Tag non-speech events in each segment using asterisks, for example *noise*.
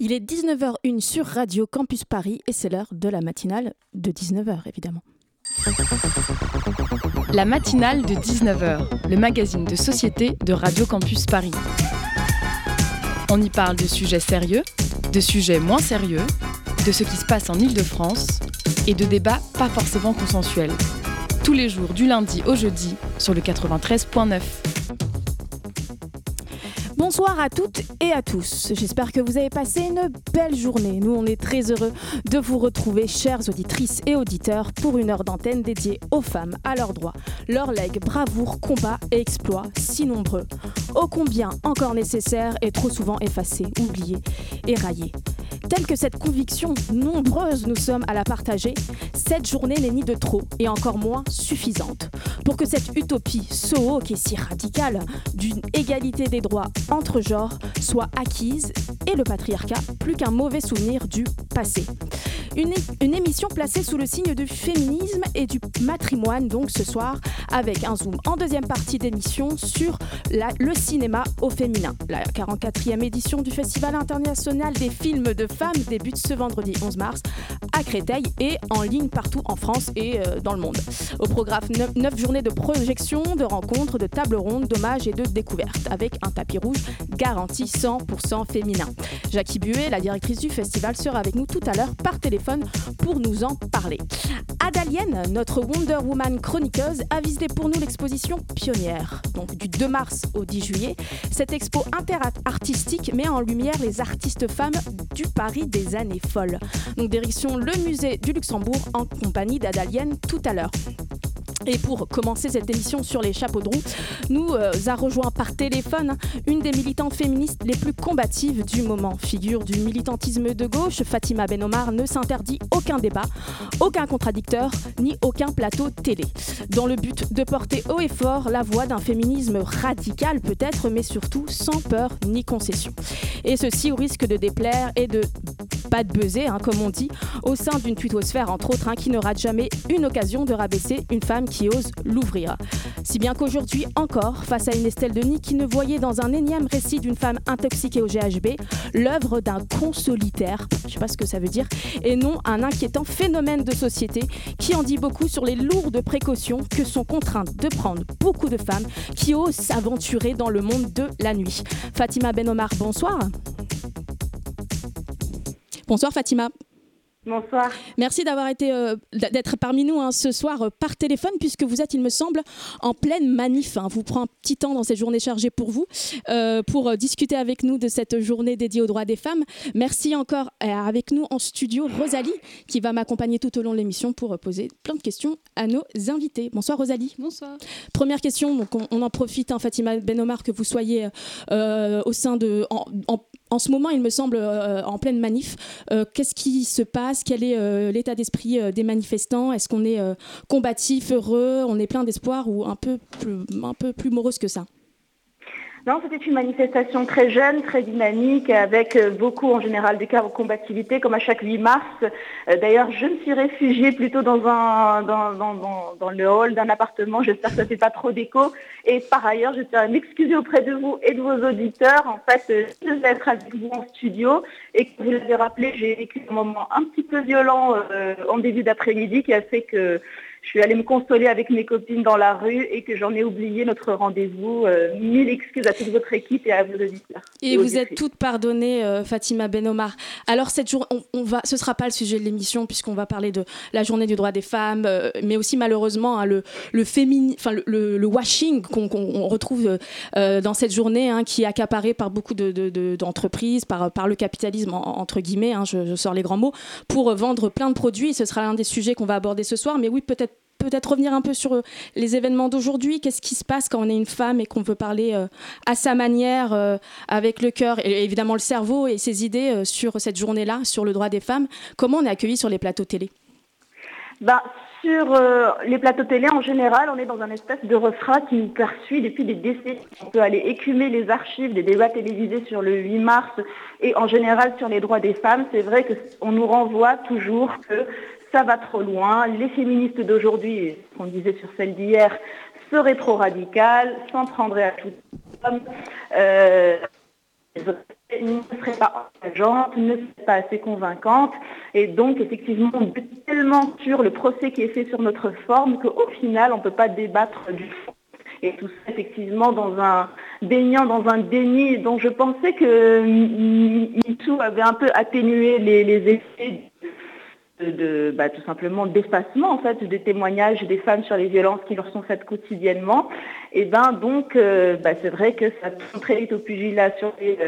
Il est 19h01 sur Radio Campus Paris et c'est l'heure de la matinale de 19h évidemment. La matinale de 19h, le magazine de société de Radio Campus Paris. On y parle de sujets sérieux, de sujets moins sérieux, de ce qui se passe en Ile-de-France et de débats pas forcément consensuels. Tous les jours du lundi au jeudi sur le 93.9. Bonsoir à toutes et à tous. J'espère que vous avez passé une belle journée. Nous, on est très heureux de vous retrouver, chères auditrices et auditeurs, pour une heure d'antenne dédiée aux femmes, à leurs droits, leurs legs, bravoure, combats et exploits si nombreux. Ô combien encore nécessaires et trop souvent effacés, oubliés et raillés. Telle que cette conviction, nombreuse nous sommes à la partager, cette journée n'est ni de trop et encore moins suffisante. Pour que cette utopie, so qui est si radicale, d'une égalité des droits entre genres soit acquise et le patriarcat plus qu'un mauvais souvenir du passé. Une, une, émission placée sous le signe du féminisme et du matrimoine, donc ce soir, avec un zoom en deuxième partie d'émission sur la, le cinéma au féminin. La 44e édition du Festival international des films de femmes débute ce vendredi 11 mars à Créteil et en ligne partout en France et euh, dans le monde. Au programme, 9 journées de projection, de rencontres, de tables rondes, d'hommages et de découvertes, avec un tapis rouge garanti 100% féminin. Jackie Buet, la directrice du festival, sera avec nous tout à l'heure par téléphone pour nous en parler. Adalienne, notre Wonder Woman chroniqueuse, a visité pour nous l'exposition Pionnière. Donc du 2 mars au 10 juillet, cette expo interartistique met en lumière les artistes femmes du Paris des années folles. Donc direction le musée du Luxembourg en compagnie d'Adalienne tout à l'heure. Et pour commencer cette émission sur les chapeaux de roue, nous euh, a rejoint par téléphone une des militantes féministes les plus combatives du moment. Figure du militantisme de gauche, Fatima Benomar ne s'interdit aucun débat, aucun contradicteur, ni aucun plateau télé. Dans le but de porter haut et fort la voix d'un féminisme radical peut-être, mais surtout sans peur ni concession. Et ceci au risque de déplaire et de pas de buzzer, hein, comme on dit, au sein d'une twittosphère entre autres, hein, qui ne rate jamais une occasion de rabaisser une femme qui ose l'ouvrir. Si bien qu'aujourd'hui encore, face à une Estelle Denis qui ne voyait dans un énième récit d'une femme intoxiquée au GHB l'œuvre d'un consolitaire, je ne sais pas ce que ça veut dire, et non un inquiétant phénomène de société qui en dit beaucoup sur les lourdes précautions que sont contraintes de prendre beaucoup de femmes qui osent s'aventurer dans le monde de la nuit. Fatima Benomar, bonsoir. Bonsoir Fatima. Bonsoir. Merci d'avoir été euh, d'être parmi nous hein, ce soir euh, par téléphone puisque vous êtes, il me semble, en pleine manif. Hein. Vous prend un petit temps dans cette journée chargée pour vous euh, pour euh, discuter avec nous de cette journée dédiée aux droits des femmes. Merci encore euh, avec nous en studio Rosalie qui va m'accompagner tout au long de l'émission pour poser plein de questions à nos invités. Bonsoir Rosalie. Bonsoir. Première question, donc on, on en profite, hein, Fatima Benomar, que vous soyez au sein de en, en, en, ce moment, il me semble, en pleine manif. Qu'est-ce qui se passe? Quel est euh, l'état d'esprit euh, des manifestants? Est-ce qu'on est, euh, combatif, heureux, on est plein d'espoir ou un peu plus morose que ça? Non, c'était une manifestation très jeune, très dynamique, avec beaucoup en général de combativité, comme à chaque 8 mars. D'ailleurs, je me suis réfugiée plutôt dans, le hall d'un appartement. J'espère que ça ne fait pas trop d'écho. Et par ailleurs, je tiens à m'excuser auprès de vous et de vos auditeurs. En fait, je vais être avec vous en studio. Et comme vous l'avez rappelé, j'ai vécu un moment un petit peu violent euh, en début d'après-midi qui a fait que je suis allée me consoler avec mes copines dans la rue et que j'en ai oublié notre rendez-vous. Euh, mille excuses à toute votre équipe et à vos auditeurs. Et, et vous êtes toutes pardonnées, euh, Fatima Benomar. Alors, cette journée, on, on, va, ce ne sera pas le sujet de l'émission puisqu'on va parler de la journée du droit des femmes, euh, mais aussi malheureusement hein, le, le, fémini, le, le, le washing qu'on qu retrouve euh, dans cette journée hein, qui est accaparé par beaucoup d'entreprises, de, de, par, par le capitalisme, en, entre guillemets, hein, je, je sors les grands mots, pour vendre plein de produits. Ce sera l'un des sujets qu'on va aborder ce soir. Mais oui, peut-être peut-être revenir un peu sur euh, les événements d'aujourd'hui. Qu'est-ce qui se passe quand on est une femme et qu'on veut parler euh, à sa manière, euh, avec le cœur et évidemment le cerveau et ses idées sur cette journée-là, sur le droit des femmes? Comment on est accueilli sur les plateaux télé? Bah, sur les plateaux télé, en général, on est dans un espèce de refrain qui nous poursuit depuis des décennies. On peut aller écumer les archives des débats télévisés sur le 8 mars et en général sur les droits des femmes. C'est vrai qu'on nous renvoie toujours que ça va trop loin. Les féministes d'aujourd'hui, ce qu'on disait sur celle d'hier, seraient trop radicales, s'en prendraient à tout homme. Euh, ne seraient pas engageante, ne pas assez convaincante. Et donc, effectivement, on est tellement sur le procès qui est fait sur notre forme qu'au final, on ne peut pas débattre du fond. Et tout ça, effectivement, dans un baignant dans un déni dont je pensais que MeToo avait un peu atténué les, effets de, bah, tout simplement d'effacement en fait des témoignages des femmes sur les violences qui leur sont faites quotidiennement. Et ben donc euh, bah, c'est vrai que ça tombe très vite au pugilat sur les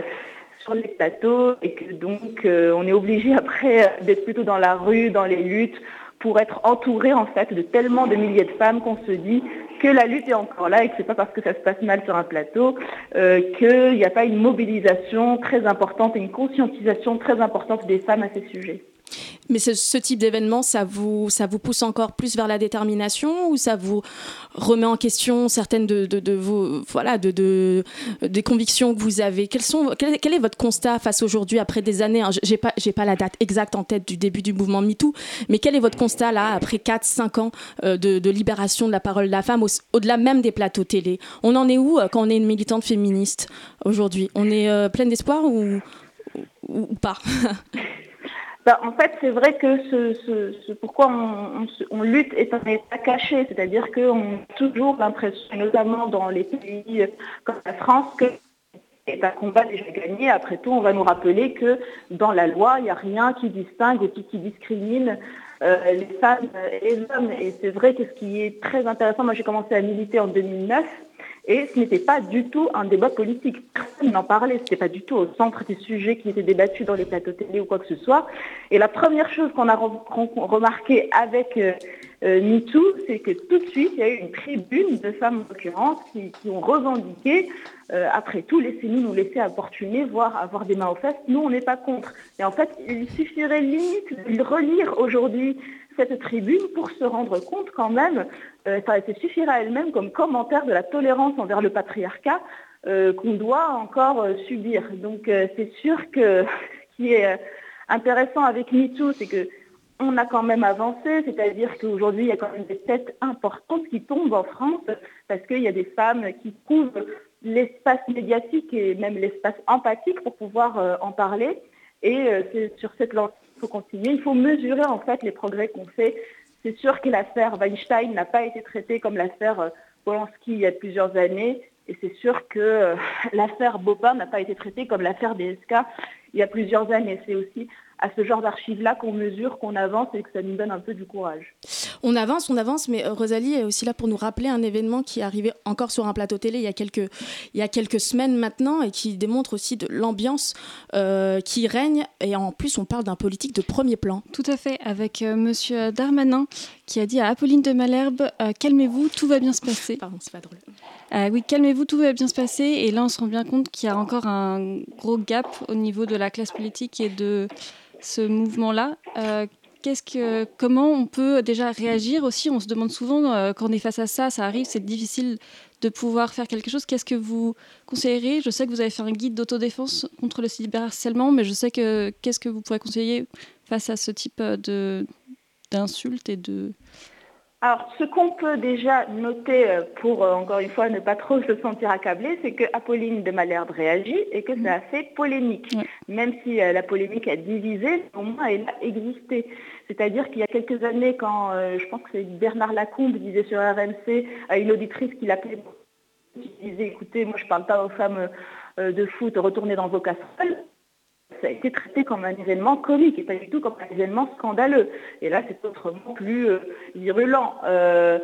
les plateaux et que donc euh, on est obligé après d'être plutôt dans la rue, dans les luttes pour être entouré en fait de tellement de milliers de femmes qu'on se dit que la lutte est encore là et que c'est pas parce que ça se passe mal sur un plateau euh, qu'il n'y a pas une mobilisation très importante et une conscientisation très importante des femmes à ces sujets. Mais ce, type d'événement, ça vous, ça vous pousse encore plus vers la détermination ou ça vous remet en question certaines de, de, vos, voilà, de, de, des convictions que vous avez? Quel, est votre constat face aujourd'hui, après des années hein, Je n'ai pas, pas la date exacte en tête du début du mouvement MeToo, mais quel est votre constat là, après 4-5 ans euh, de, libération de la parole de la femme, au-delà même des plateaux télé? On en est où euh, quand on est une militante féministe aujourd'hui? On est euh, pleine d'espoir ou, ou pas? *laughs* Bah, en fait, c'est vrai que ce, pourquoi on, lutte est un état caché, c'est-à-dire qu'on a toujours l'impression, notamment dans les pays comme la France, que c'est un combat déjà gagné. Après tout, on va nous rappeler que dans la loi, il n'y a rien qui distingue et qui discrimine euh, les femmes et les hommes. Et c'est vrai que ce qui est très intéressant, moi j'ai commencé à militer en 2009 et ce n'était pas du tout un débat politique. Personne n'en parlait. Ce n'était pas du tout au centre des sujets qui étaient débattus dans les plateaux télé ou quoi que ce soit. Et la première chose qu'on a remarqué avec euh, euh, MeToo, c'est que tout de suite, il y a eu une tribune de femmes en l'occurrence qui, ont revendiqué, euh, après tout, laissez-nous nous laisser importuner, voire avoir des mains aux fesses. Nous, on n'est pas contre. Et en fait, il suffirait limite de relire aujourd'hui cette tribune pour se rendre compte quand même, euh, ça, suffirait à elle-même comme commentaire de la tolérance envers le patriarcat euh, qu'on doit encore euh, subir. Donc c'est sûr que *laughs* ce qui est intéressant avec MeToo, c'est que on a quand même avancé, c'est-à-dire qu'aujourd'hui, il y a quand même des têtes importantes qui tombent en France parce qu'il y a des femmes qui couvrent l'espace médiatique et même l'espace empathique pour pouvoir en parler. Et c'est sur cette lancée faut continuer. Il faut mesurer en fait les progrès qu'on fait. C'est sûr que l'affaire Weinstein n'a pas été traitée comme l'affaire euh, Polanski il y a plusieurs années. Et c'est sûr que euh, *laughs* l'affaire Bopin n'a pas été traitée comme l'affaire DSK il y a plusieurs années. C'est aussi à ce genre d'archives-là qu'on mesure, qu'on avance et que ça nous donne un peu du courage. On avance, on avance, mais euh, Rosalie est aussi là pour nous rappeler un événement qui est arrivé encore sur un plateau télé il y a quelques, il y a quelques semaines maintenant et qui démontre aussi de l'ambiance euh, qui règne. Et en plus, on parle d'un politique de premier plan. Tout à fait, avec M. Euh, Monsieur Darmanin qui a dit à Apolline de Malherbe Calmez-vous, tout va bien se passer. Pardon, c'est pas drôle. oui, calmez-vous, tout va bien se passer. Et là, on se rend bien compte qu'il y a encore un gros gap au niveau de la classe politique et de ce mouvement-là. Euh, comment on peut déjà réagir aussi? On se demande souvent, euh, quand on est face à ça, ça arrive, c'est difficile de pouvoir faire quelque chose. Qu'est-ce que vous conseillerez Je sais que vous avez fait un guide d'autodéfense contre le cyberharcèlement, mais je sais que qu'est-ce que vous pourrez conseiller face à ce type de d'insultes et de alors, ce qu'on peut déjà noter euh, pour, euh, encore une fois, ne pas trop se sentir accablé, c'est que Apolline de Malherbe réagit et que ça a fait polémique. Même si euh, la polémique a divisé, au moins elle a existé. C'est-à-dire qu'il y a quelques années, quand je pense que c'est Bernard Lacombe disait sur RMC à une auditrice qui l'appelait, qui disait, écoutez, moi je ne parle pas aux femmes de foot, retournez dans vos casseroles ça a été traité comme un événement comique et pas du tout comme un événement scandaleux. Et là, c'est autrement plus euh, virulent. Euh,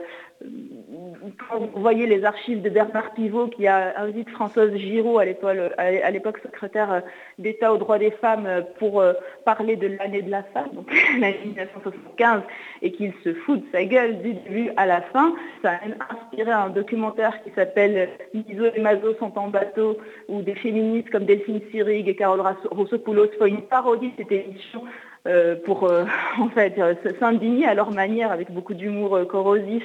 quand vous voyez les archives de Bernard Pivot qui a invité Françoise Giraud à l'époque secrétaire d'État aux droits des femmes pour euh, parler de l'année de la femme, donc *laughs* l'année 1975, et qu'il se fout de sa gueule du début à la fin, ça a inspiré un documentaire qui s'appelle Miso et Mazo sont en bateau, où des féministes comme Delphine Sirig et Carole Rossopoulos font une parodie de cette émission euh, pour euh, *laughs* en fait s'indigner à leur manière avec beaucoup d'humour corrosif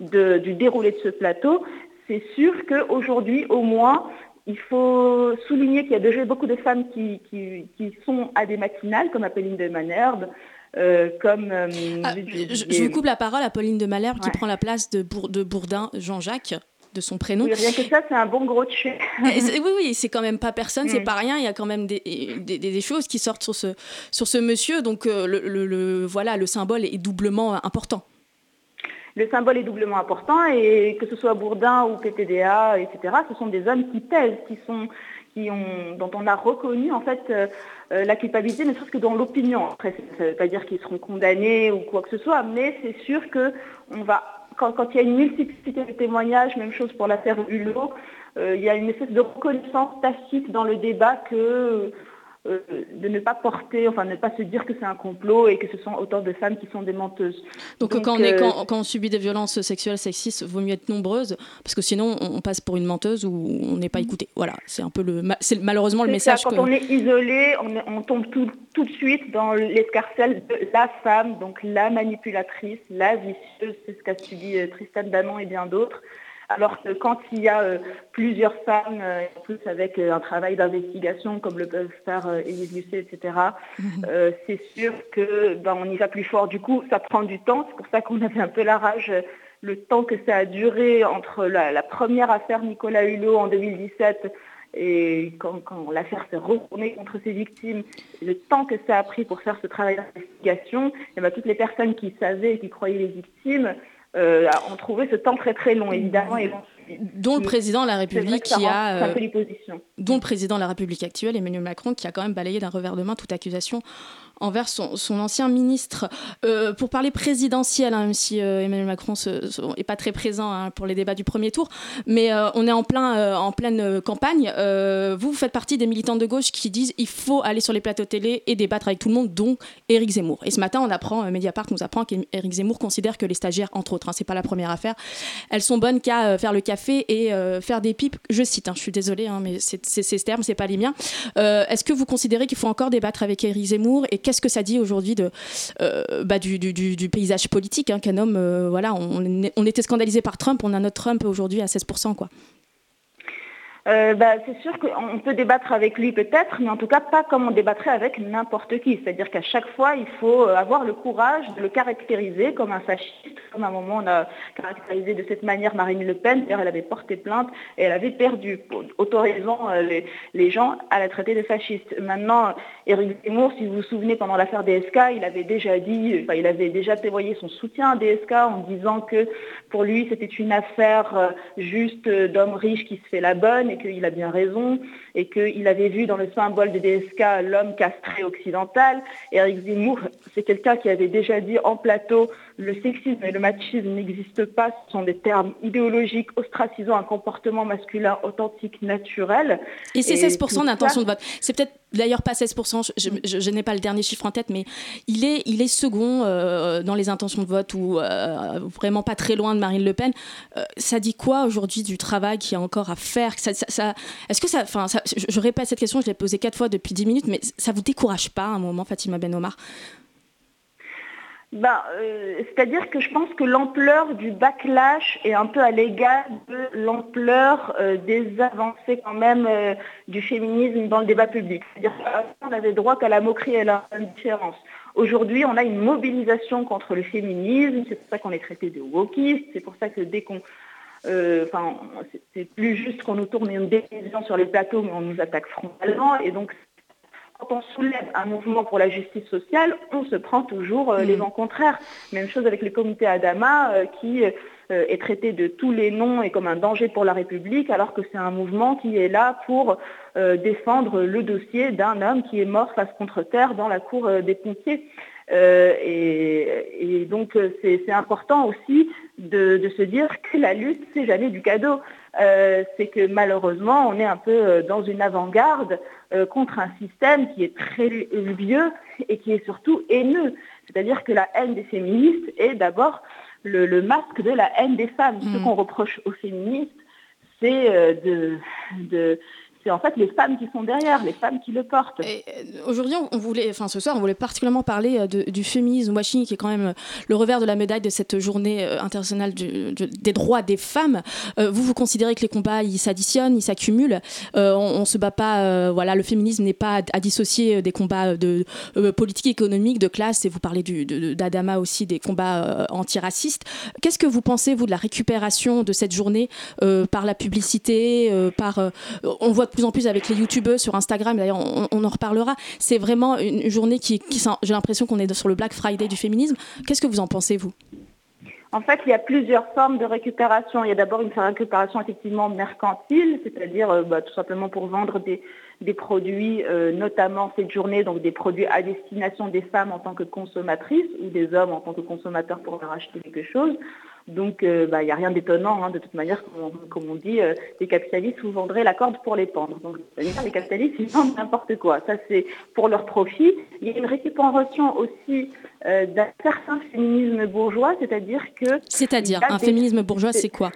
du déroulé de ce plateau, c'est sûr qu'aujourd'hui, au moins, il faut souligner qu'il y a déjà beaucoup de femmes qui, sont à des matinales, comme Apolline de Manerbe, euh, comme... Euh, ah, je, vous coupe la parole à Pauline de Malherbe qui prend la place de, de Bourdin, Jean-Jacques. de son prénom. rien que ça, c'est un bon gros tuer. oui, oui, c'est quand même pas personne, c'est pas rien. Il y a quand même des, des, choses qui sortent sur ce, sur ce monsieur. Donc, le, le, voilà, le symbole est doublement important le symbole est doublement important et que ce soit Bourdin ou PTDA, etc., ce sont des hommes qui pèsent, qui sont, qui ont, dont on a reconnu en fait euh, euh, la culpabilité, ne serait-ce que dans l'opinion. Après, ça ne veut pas dire qu'ils seront condamnés ou quoi que ce soit, mais c'est sûr que on va, quand, il y a une multiplicité de témoignages, même chose pour l'affaire Hulot, euh, il y a une espèce de reconnaissance tacite dans le débat que euh, de ne pas porter, enfin ne pas se dire que c'est un complot et que ce sont autant de femmes qui sont des menteuses. Donc, quand, on est, euh, quand, on subit des violences sexuelles, sexistes, vaut mieux être nombreuse parce que sinon on passe pour une menteuse ou on n'est pas mm. écouté. Voilà, c'est un peu le, c'est malheureusement le message. Ça, quand on est isolé, on, tombe tout, tout, de suite dans l'escarcelle de la femme, donc la manipulatrice, la vicieuse, c'est ce qu'a subi euh, Tristan Danon et bien d'autres. Alors que quand il y a euh, plusieurs femmes, euh, en plus avec euh, un travail d'investigation comme le peuvent faire Élise Lucet, etc., mhm. c'est sûr que ben, on y va plus fort. Du coup, ça prend du temps. C'est pour ça qu'on avait un peu la rage le temps que ça a duré entre la, première affaire Nicolas Hulot en 2017 et quand, l'affaire s'est retournée contre ses victimes, le temps que ça a pris pour faire ce travail d'investigation, et eh ben, toutes les personnes qui savaient et qui croyaient les victimes, euh, ont trouvé ce temps très très long, évidemment. Et dont le président de la République qui a, euh, dont le président de la République actuelle, Emmanuel Macron, qui a quand même balayé d'un revers de main toute accusation envers son, ancien ministre. Euh, pour parler présidentiel, hein, même si euh, Emmanuel Macron n'est pas très présent hein, pour les débats du premier tour, mais euh, on est en, plein, en pleine campagne. vous, vous faites partie des militants de gauche qui disent il faut aller sur les plateaux télé et débattre avec tout le monde, dont Éric Zemmour. Et ce matin, on apprend, Mediapart nous apprend qu'Éric Zemmour considère que les stagiaires, entre autres, hein, c'est pas la première affaire, elles sont bonnes qu'à faire le café et faire des pipes. Je cite, je suis désolée, mais c'est ces termes, c'est pas les miens. Est-ce que vous considérez qu'il faut encore débattre avec Éric Zemmour qu'est-ce que ça dit aujourd'hui euh, bah, du, paysage politique hein, qu'un homme, euh, voilà, on, on, était scandalisé par Trump, on a notre Trump aujourd'hui à 16%. Quoi. Euh, bah, c'est sûr qu'on peut débattre avec lui peut-être, mais en tout cas pas comme on débattrait avec n'importe qui. C'est-à-dire qu'à chaque fois, il faut euh, avoir le courage de le caractériser comme un fasciste, comme à un moment on a caractérisé de cette manière Marine Le Pen. D'ailleurs, elle avait porté plainte et elle avait perdu, autorisant euh, les, gens à la traiter de fasciste. Maintenant, Éric Zemmour, si vous vous souvenez, pendant l'affaire DSK, il avait déjà dit, enfin, il avait déjà témoigné son soutien à DSK en disant que pour lui, c'était une affaire juste d'homme riche qui se fait la bonne qu'il a bien raison et qu'il avait vu dans le symbole de DSK l'homme castré occidental. Eric Zemmour, c'est quelqu'un qui avait déjà dit en plateau le sexisme et le machisme n'existent pas, ce sont des termes idéologiques ostracisant un comportement masculin authentique, naturel. Et c'est 16% d'intention de vote. C'est peut-être d'ailleurs pas 16%, je, n'ai pas le dernier chiffre en tête, mais il est, il est second euh, dans les intentions de vote ou euh, vraiment pas très loin de Marine Le Pen. Euh, ça dit quoi aujourd'hui du travail qu'il y a encore à faire? Ça, Est-ce que ça, enfin, je, je, répète cette question, je l'ai posée quatre fois depuis dix minutes, mais ça vous décourage pas à un moment, Fatima Ben Omar? Ben, euh, C'est-à-dire que je pense que l'ampleur du backlash est un peu à l'égal de l'ampleur euh, des avancées quand même euh, du féminisme dans le débat public. C'est-à-dire qu'on n'avait droit qu'à la moquerie et à la différence. Aujourd'hui, on a une mobilisation contre le féminisme, c'est pour ça qu'on est traité de wokistes, c'est pour ça que dès qu'on... Enfin, c'est plus juste qu'on nous tourne une décision sur les plateaux, mais on nous attaque frontalement, et donc quand on soulève un mouvement pour la justice sociale, on se prend toujours euh, les mm. vents contraires. Même chose avec le comité Adama euh, qui euh, est traité de tous les noms et comme un danger pour la République, alors que c'est un mouvement qui est là pour défendre le dossier d'un homme qui est mort face contre terre dans la cour des pompiers. Et, donc c'est important aussi de, se dire que la lutte, c'est jamais du cadeau. c'est que malheureusement, on est un peu dans une avant-garde euh, contre un système qui est très vieux et qui est surtout haineux. C'est-à-dire que la haine des féministes est d'abord le, masque de la haine des femmes. Ce mm. qu'on reproche aux féministes, c'est euh, de, c'est en fait les femmes qui sont derrière, les femmes qui le portent. Euh, aujourd'hui, on voulait, enfin ce soir, on voulait particulièrement parler euh, du féminisme washing, qui est quand même euh, le revers de la médaille de cette journée internationale des droits des femmes. vous, vous considérez que les combats, ils s'additionnent, ils s'accumulent. on, ne se bat pas, voilà, le féminisme n'est pas à, dissocier des combats de politique économique, de classe, et vous parlez d'Adama aussi, des combats antiracistes. Qu'est-ce que vous pensez, vous, de la récupération de cette journée par la publicité, par, on voit plus en plus avec les youtubeurs sur Instagram, d'ailleurs on, en reparlera, c'est vraiment une journée qui, j'ai l'impression qu'on est sur le Black Friday du féminisme. Qu'est-ce que vous en pensez, vous? En fait, il y a plusieurs formes de récupération. Il y a d'abord une récupération effectivement mercantile, c'est-à-dire euh, bah, tout simplement pour vendre des, produits, euh, notamment cette journée, donc des produits à destination des femmes en tant que consommatrices ou des hommes en tant que consommateurs pour leur acheter quelque chose. Donc, euh, bah, il n'y a rien d'étonnant. Hein, de toute manière, comme on, dit, euh, les capitalistes vous vendraient la corde pour les pendre. Donc, les capitalistes, ils vendent n'importe quoi. Ça, c'est pour leur profit. Il y a une récupération aussi euh, d'un certain féminisme bourgeois, c'est-à-dire que... C'est-à-dire, un féminisme bourgeois, c'est quoi?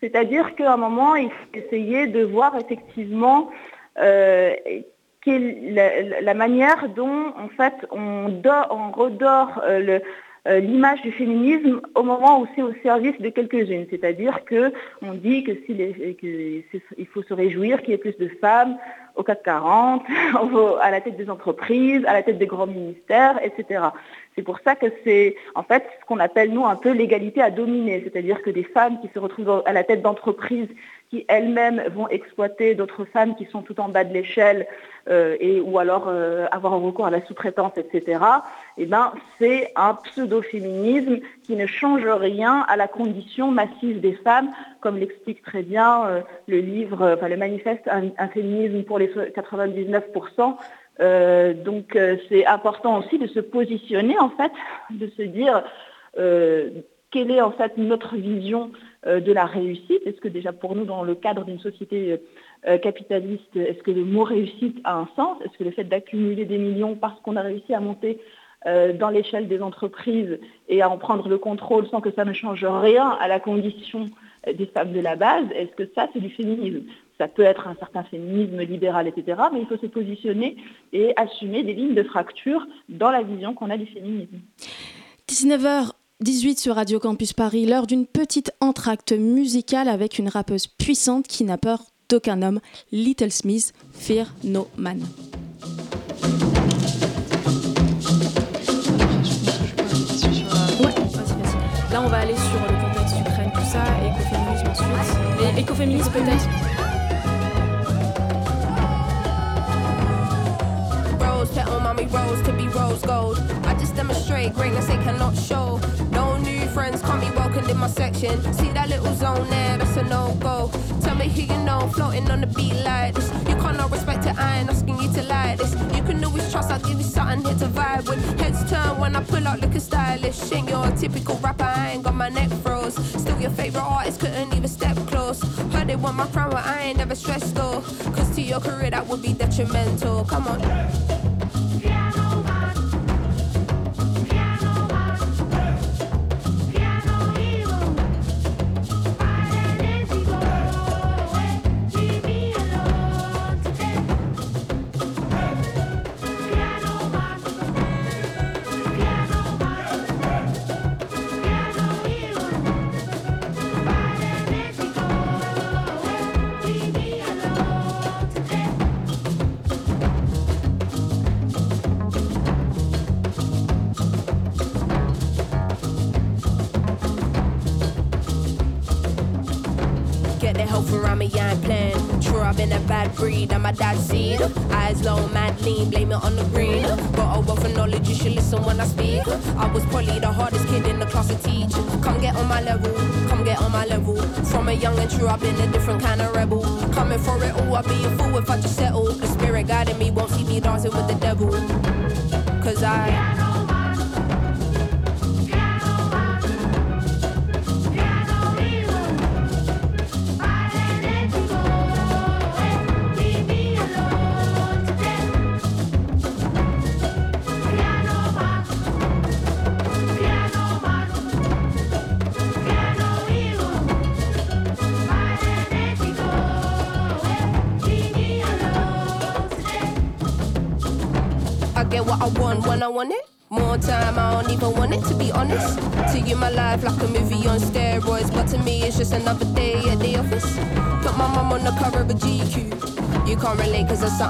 C'est-à-dire qu'à un moment, il faut essayer de voir effectivement la, la, manière dont, en fait, on, on redore le euh, l'image du féminisme au moment où c'est au service de quelques-unes. C'est-à-dire qu'on dit que il faut se réjouir qu'il y ait plus de femmes au CAC 40, *laughs* à la tête des entreprises, à la tête des grands ministères, etc. C'est pour ça que c'est en fait ce qu'on appelle nous un peu l'égalité à dominer, c'est-à-dire que des femmes qui se retrouvent à la tête d'entreprises qui elles-mêmes vont exploiter d'autres femmes qui sont tout en bas de l'échelle euh, et ou alors euh, avoir recours à la sous-traitance, etc. Eh ben, c'est un pseudo-féminisme qui ne change rien à la condition massive des femmes, comme l'explique très bien euh, le livre, enfin le manifeste un, féminisme pour les 99%. Donc c'est important aussi de se positionner en fait, de se dire quelle est en fait notre vision euh, de la réussite. Est-ce que déjà pour nous, dans le cadre d'une société euh, capitaliste, est-ce que le mot réussite a un sens? Est-ce que le fait d'accumuler des millions parce qu'on a réussi à monter euh, dans l'échelle des entreprises et à en prendre le contrôle sans que ça ne change rien à la condition des femmes de la base, est-ce que ça, c'est du féminisme? Ça peut être un certain féminisme libéral, etc. Mais il faut se positionner et assumer des lignes de fracture dans la vision qu'on a du féminisme. 19h 18 sur Radio Campus Paris, l'heure d'une petite entracte musicale avec une rappeuse puissante qui n'a peur d'aucun homme, Little Smith, Fear No Man. Là, on va aller écoféministe peut-être. Rose, petal, mommy, rose, could be rose gold. I just demonstrate greatness, they cannot show. No friends can't be welcomed in my section. See that little zone there, that's a no go. Tell me who you know, floating on the beat like this. You can't not respect it, I ain't asking you to like this. You can always trust, I'll give you something here to vibe with. Heads turn when I pull out looking stylish. Ain't your typical rapper, I ain't got my neck froze. Still your favorite artist, couldn't even step close. Heard they want my crown, but I ain't never stressed though. Cause to your career that would be detrimental. Come on. dash seed. Eyes low, mad lean, blame it on the green. Got a oh, wealth of knowledge, you should listen when I speak. I was probably the hardest kid in the class to teach. Come get on my level, come get on my level. From a young and true, I've been a different kind of rebel. Coming for it all, I'd be a fool if I just settled. The spirit guiding me won't see me dancing with the devil. Cause I.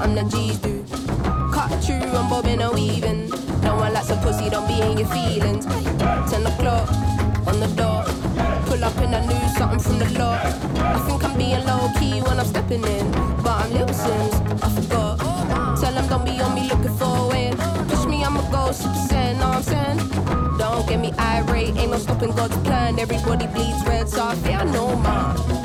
something G's do. Cut through, I'm bobbing and weaving. No one likes a pussy, don't be in your feelings. 10 o'clock on the dot. Pull up in a new something from the lot. I think I'm being low key when I'm stepping in. But I'm Lil Sims, I forgot. Tell them don't be on me looking for it. Push me, I'ma go super saiyan, know I'm saying? Don't get me irate, ain't no stopping God's plan. Everybody bleeds red, so I fear no. On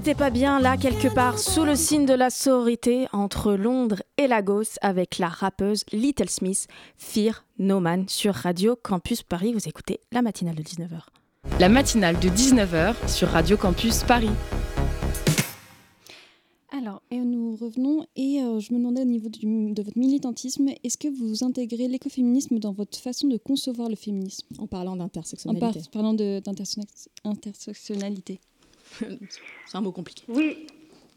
n'était pas bien là quelque part sous le signe de la sororité entre Londres et Lagos avec la rappeuse Little Smith, Fear No Man sur Radio Campus Paris. Vous écoutez la matinale de 19h. La matinale de 19h sur Radio Campus Paris. Alors, et nous revenons et euh, je me demandais au niveau du- de votre militantisme, est-ce que vous intégrez l'écoféminisme dans votre façon de concevoir le féminisme En parlant En par- d'intersectionnalité. parlant de- d'intersex- intersectionnalité. C'est un mot compliqué. Oui,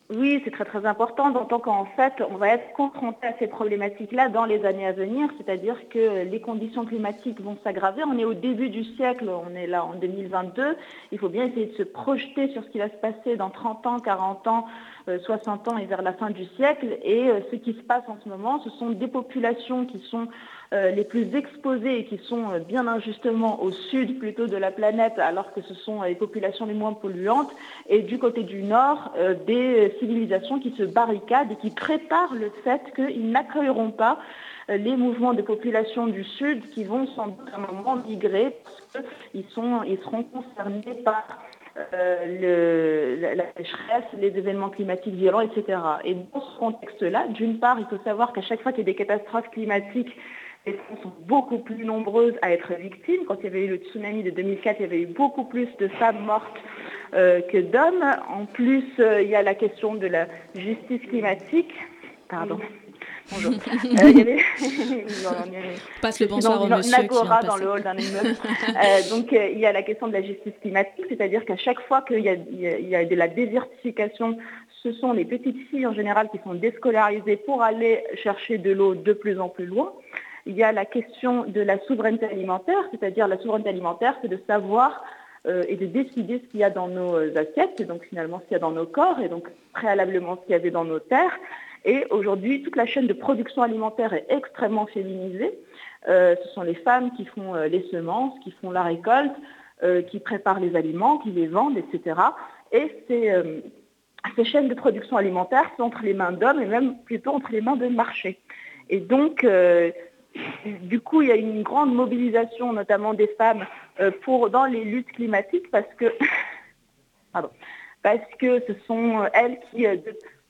oui, c'est très très important, d'autant qu'en fait, on va être confronté à ces problématiques-là dans les années à venir, c'est-à-dire que les conditions climatiques vont s'aggraver. On est au début du siècle, on est là en 2022. Il faut bien essayer de se projeter sur ce qui va se passer dans 30 ans, 40 ans, euh, 60 ans et vers la fin du siècle. Et euh, ce qui se passe en ce moment, ce sont des populations qui sont euh, les plus exposées et qui sont euh, bien injustement au sud plutôt de la planète, alors que ce sont euh, les populations les moins polluantes, et du côté du nord, euh, des euh, civilisations qui se barricadent et qui préparent le fait qu'ils n'accueilleront pas euh, les mouvements de population du sud qui vont sans doute à un moment migrer parce qu'ils ils seront concernés par euh, la sécheresse, les événements climatiques violents, etc. Et dans ce contexte-là, d'une part, il faut savoir qu'à chaque fois qu'il y a des catastrophes climatiques, les femmes sont beaucoup plus nombreuses à être victimes. Quand il y avait eu le tsunami de 2004, il y avait eu beaucoup plus de femmes mortes euh, que d'hommes. En plus, euh, il y a la question de la justice climatique. Pardon. Bonjour. *laughs* Euh, *laughs* il y avait- Passe le bonsoir dans au qui vient agora dans le hall d'un *laughs* immeuble. Euh, donc euh, il y a la question de la justice climatique, c'est-à-dire qu'à chaque fois qu'il y y a de la désertification, ce sont les petites filles en général qui sont déscolarisées pour aller chercher de l'eau de plus en plus loin. Il y a la question de la souveraineté alimentaire, c'est-à-dire la souveraineté alimentaire, c'est de savoir euh, et de décider ce qu'il y a dans nos euh, assiettes, et donc finalement ce qu'il y a dans nos corps, et donc préalablement ce qu'il y avait dans nos terres. Et aujourd'hui, toute la chaîne de production alimentaire est extrêmement féminisée. Euh, ce sont les femmes qui font les semences, qui font la récolte, qui préparent les aliments, qui les vendent, etc. Et ces, euh, ces chaînes de production alimentaire sont entre les mains d'hommes et même plutôt entre les mains de marché. Et donc, du coup, il y a une grande mobilisation, notamment des femmes, euh, pour, dans les luttes climatiques parce que, *laughs* parce que ce sont euh, elles qui, euh,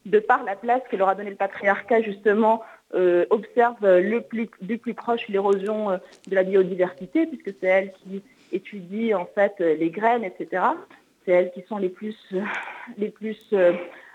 de, par la place que leur a donné le patriarcat, justement, observent le plus, du plus proche l'érosion de la biodiversité, puisque c'est elles qui étudient en fait les graines, etc. C'est elles qui sont les plus, les plus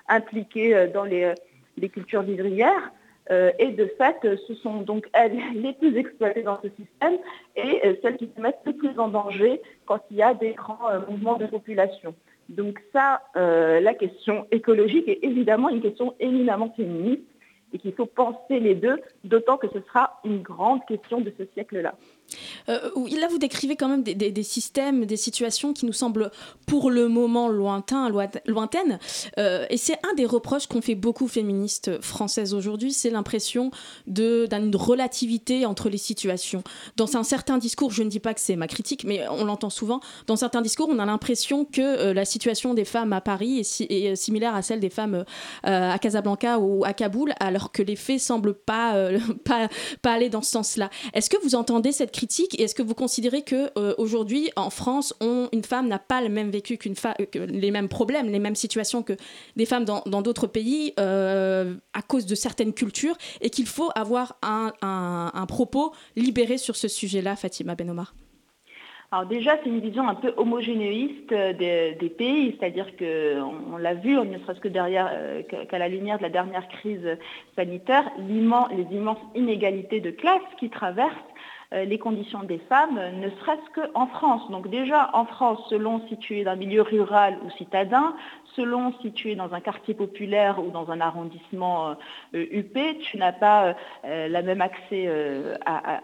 impliquées dans les, les cultures vivrières. Euh, et de fait, euh, ce sont donc elles *laughs* les plus exploitées dans ce système et euh, celles qui se mettent le plus en danger quand il y a des grands mouvements de population. Donc ça, la question écologique est évidemment une question éminemment féministe et qu'il faut penser les deux, d'autant que ce sera une grande question de ce siècle-là. Là, vous décrivez quand même des, systèmes, des situations qui nous semblent pour le moment lointains, lointaines. et c'est un des reproches qu'ont fait beaucoup féministes françaises aujourd'hui, c'est l'impression d'une relativité entre les situations. Dans un certain discours, je ne dis pas que c'est ma critique, mais on l'entend souvent, dans certains discours, on a l'impression que la situation des femmes à Paris est, similaire à celle des femmes à Casablanca ou à Kaboul, alors que les faits semblent pas, *laughs* pas, pas aller dans ce sens-là. Est-ce que vous entendez cette et est-ce que vous considérez que euh, aujourd'hui en France, une femme n'a pas le même vécu qu'une femme, euh, les mêmes problèmes, les mêmes situations que des femmes dans d'autres pays euh, à cause de certaines cultures et qu'il faut avoir un, propos libéré sur ce sujet-là, Fatima Benomar alors déjà, c'est une vision un peu homogénéiste des, des pays, c'est-à-dire qu'on on, l'a vu, ne serait-ce que derrière, qu'à la lumière de la dernière crise sanitaire, les immenses inégalités de classe qui traversent euh, les conditions des femmes, ne serait-ce qu'en France. Donc déjà, en France, selon si tu es dans un milieu rural ou citadin, selon si tu es dans un quartier populaire ou dans un arrondissement UP, euh, tu n'as pas euh, le même accès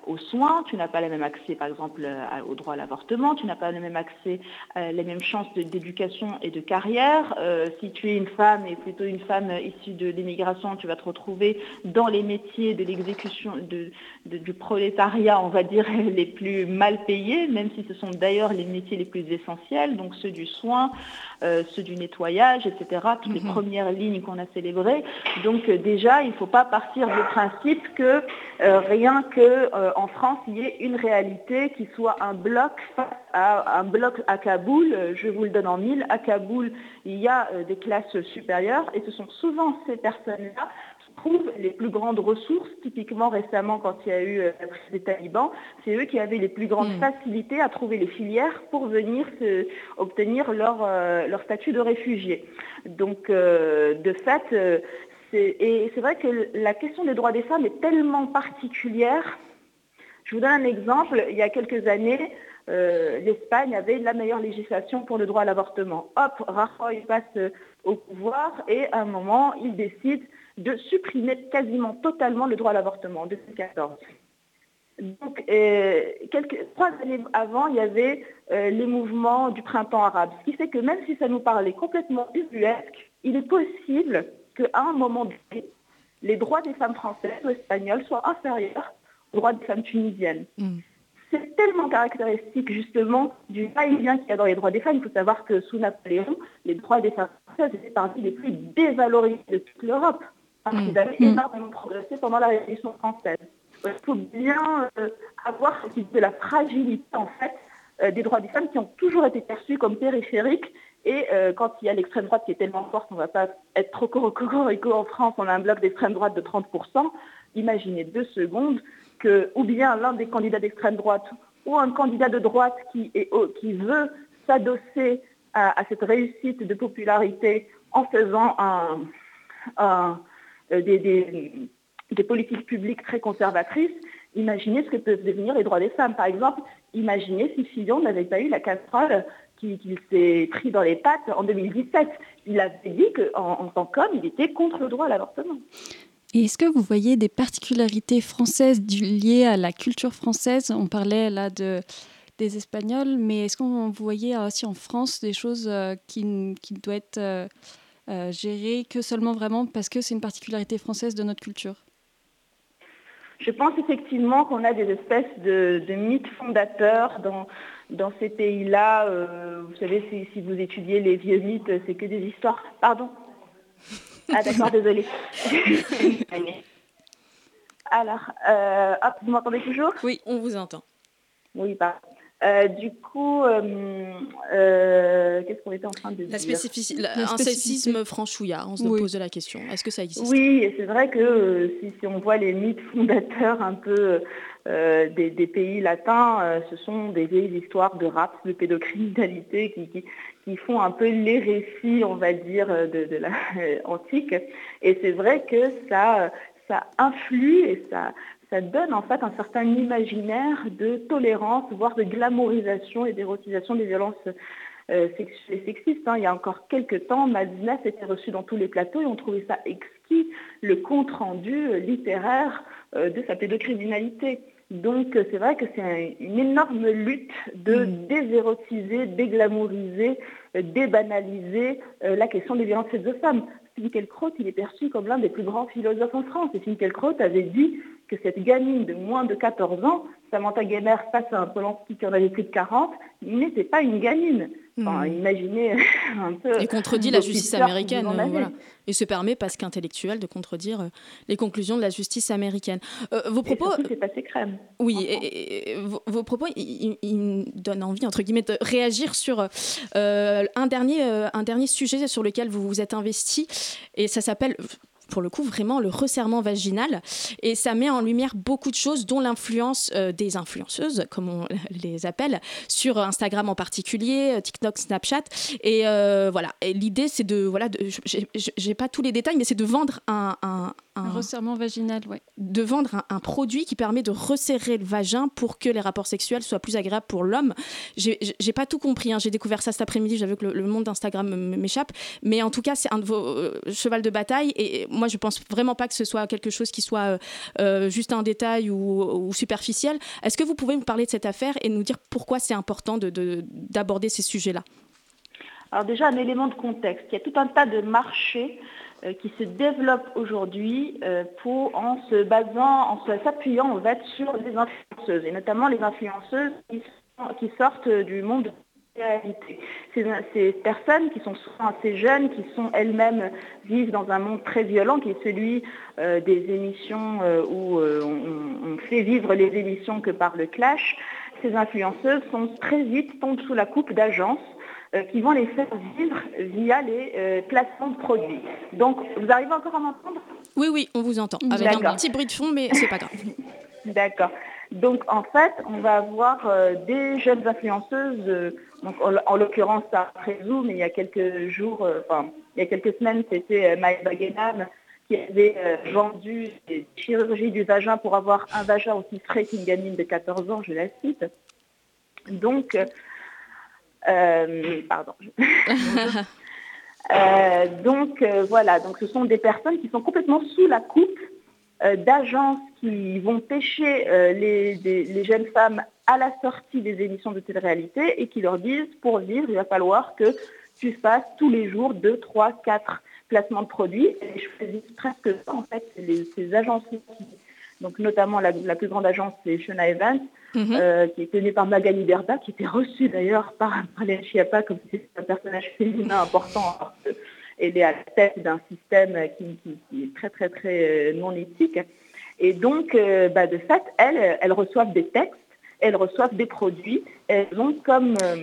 aux soins, tu n'as pas le même accès, par exemple, au droit à l'avortement, tu n'as pas le même accès, les mêmes chances d'éducation et de carrière. si tu es une femme et plutôt une femme issue de l'immigration, tu vas te retrouver dans les métiers de l'exécution du prolétariat, on va dire, *laughs* les plus mal payés, même si ce sont d'ailleurs les métiers les plus essentiels, donc ceux du soin, euh, ceux du nettoyage, etc., toutes les mhm. premières lignes qu'on a célébrées. Donc euh, déjà, il ne faut pas partir du principe que euh, rien qu'en France, il y ait une réalité qui soit un bloc face à un bloc à Kaboul. Je vous le donne en mille. À Kaboul, il y a des classes supérieures et ce sont souvent ces personnes-là trouvent les plus grandes ressources. Typiquement, récemment, quand il y a eu euh, des talibans, c'est eux qui avaient les plus grandes mm. facilités à trouver les filières pour venir obtenir leur, euh, leur statut de réfugié. Donc, euh, de fait, et c'est vrai que la question des droits des femmes est tellement particulière. Je vous donne un exemple. Il y a quelques années, l'Espagne avait la meilleure législation pour le droit à l'avortement. Hop, Rajoy passe au pouvoir et à un moment, il décide de supprimer quasiment totalement le droit à l'avortement en 2014. Donc, euh, quelques, trois années avant, il y avait euh, les mouvements du printemps arabe. Ce qui fait que même si ça nous parlait complètement ubuesque, il est possible qu'à un moment donné, les droits des femmes françaises ou espagnoles soient inférieurs aux droits des femmes tunisiennes. Mm. C'est tellement caractéristique justement du va-et-vient qu'il y a dans les droits des femmes. Il faut savoir que sous Napoléon, les droits des femmes françaises étaient parmi les plus dévalorisés de toute l'Europe parce qu'ils avaient énormément progressé pendant la Révolution française. Il faut bien euh, avoir ce type de la fragilité en fait euh, des droits des femmes qui ont toujours été perçus comme périphériques. Et euh, quand il y a l'extrême droite qui est tellement forte, on ne va pas être trop cocorico en France, on a un bloc d'extrême droite de 30%. Imaginez deux secondes que, ou bien l'un des candidats d'extrême droite ou un candidat de droite qui, est, qui veut s'adosser à, cette réussite de popularité en faisant un des, politiques publiques très conservatrices, imaginez ce que peuvent devenir les droits des femmes. Par exemple, imaginez si Fillon n'avait pas eu la casserole qu'il s'est pris dans les pattes en 2017. Il avait dit qu'en en, tant qu'homme, il était contre le droit à l'avortement. Et est-ce que vous voyez des particularités françaises liées à la culture française? On parlait là de, des Espagnols, mais est-ce qu'on voyez aussi en France des choses euh, qui, qui doivent être... Euh, gérer que seulement vraiment parce que c'est une particularité française de notre culture Je pense effectivement qu'on a des espèces de, mythes fondateurs dans, dans ces pays-là. Euh, vous savez, si, vous étudiez les vieux mythes, c'est que des histoires. Pardon Ah d'accord, *laughs* désolé. *laughs* Alors, euh, hop, vous m'entendez toujours? Oui, on vous entend. Oui, pardon. Euh, du coup, euh, euh, qu'est-ce qu'on était en train de la dire Un sexisme franchouillard, on se pose la question. Est-ce que ça existe? Oui, c'est vrai que si, on voit les mythes fondateurs un peu des, pays latins, ce sont des vieilles histoires de rap, de pédocriminalité qui, qui, font un peu les récits, on va dire, de, de la *laughs* antique. Et c'est vrai que ça, ça influe et ça, ça donne en fait un certain imaginaire de tolérance, voire de glamourisation et d'érotisation des violences euh, sexuelles et sexistes. Hein. Il y a encore quelques temps, Madina s'était reçue dans tous les plateaux et on trouvait ça exquis, le compte-rendu littéraire euh, de sa pédocriminalité. Donc c'est vrai que c'est une énorme lutte de mm. désérotiser, déglamouriser, débanaliser la question des violences faites de femmes. Finkielkraut, il est perçu comme l'un des plus grands philosophes en France. Et Finkielkraut avait dit que cette gamine de moins de 14 ans, Samantha Gamer face à un Polanski qui en avait plus de 40, n'était pas une gamine. Enfin, hmm. imaginez un peu. Et contredit la justice américaine. Euh, Et se permet, parce qu'intellectuel, de contredire euh, les conclusions de la justice américaine. Euh, vos propos. C'est passé crème. Oui, et, vos, propos, ils, donnent envie, entre guillemets, de réagir sur un, dernier, un dernier sujet sur lequel vous vous êtes investi. Et ça s'appelle pour le coup vraiment le resserrement vaginal. Et ça met en lumière beaucoup de choses dont l'influence euh, des influenceuses comme on *laughs* les appelle sur Instagram en particulier euh, TikTok Snapchat. Et euh, voilà. Et l'idée c'est de voilà j'ai pas tous les détails mais c'est de vendre un, un, un, resserrement vaginal ouais. de vendre un, produit qui permet de resserrer le vagin pour que les rapports sexuels soient plus agréables pour l'homme. J'ai pas tout compris hein. j'ai découvert ça cet après-midi j'avais que le, monde d'Instagram m'échappe. Mais en tout cas c'est un de vos chevals de bataille. Et moi, je pense vraiment pas que ce soit quelque chose qui soit euh, euh, juste un détail ou, superficiel. Est-ce que vous pouvez nous parler de cette affaire et nous dire pourquoi c'est important d'aborder ces sujets-là? Alors déjà, un élément de contexte. Il y a tout un tas de marchés euh, qui se développent aujourd'hui en se basant, en s'appuyant en sur les influenceuses et notamment les influenceuses qui sortent du monde ces, personnes qui sont souvent assez jeunes, qui sont elles-mêmes vivent dans un monde très violent, qui est celui euh, des émissions euh, où euh, on, fait vivre les émissions que par le clash, ces influenceuses sont très vite tombent sous la coupe d'agences qui vont les faire vivre via les placements de produits. Donc, vous arrivez encore à m'entendre? Oui, oui, on vous entend. Avec un petit bruit de fond, mais c'est pas grave. *laughs* D'accord. Donc en fait, on va avoir des jeunes influenceuses en, l'occurrence, ça après Zoom, il y a quelques jours, euh, enfin, il y a quelques semaines, c'était euh, Maëva Baguenam qui avait euh, vendu des chirurgies du vagin pour avoir un vagin aussi frais qu'une gamine de 14 ans, je la cite. Donc, pardon. *laughs* donc voilà, donc ce sont des personnes qui sont complètement sous la coupe d'agences qui vont pêcher les, jeunes femmes à la sortie des émissions de télé-réalité et qui leur disent pour vivre, il va falloir que tu fasses tous les jours 2, 3, 4 placements de produits. Et je faisais presque ça, en fait, ces agences donc notamment la, plus grande agence, c'est Shona Evans, mhm. euh, qui est tenue par Magali Berda, qui était reçue d'ailleurs par Marlène Schiappa comme si c'était un personnage féminin important, alors qu'elle est à la tête d'un système qui, est très très très euh, non éthique. Et donc, euh, bah, de fait, elles, elles reçoivent des textes elles reçoivent des produits. Elles ont comme... Euh,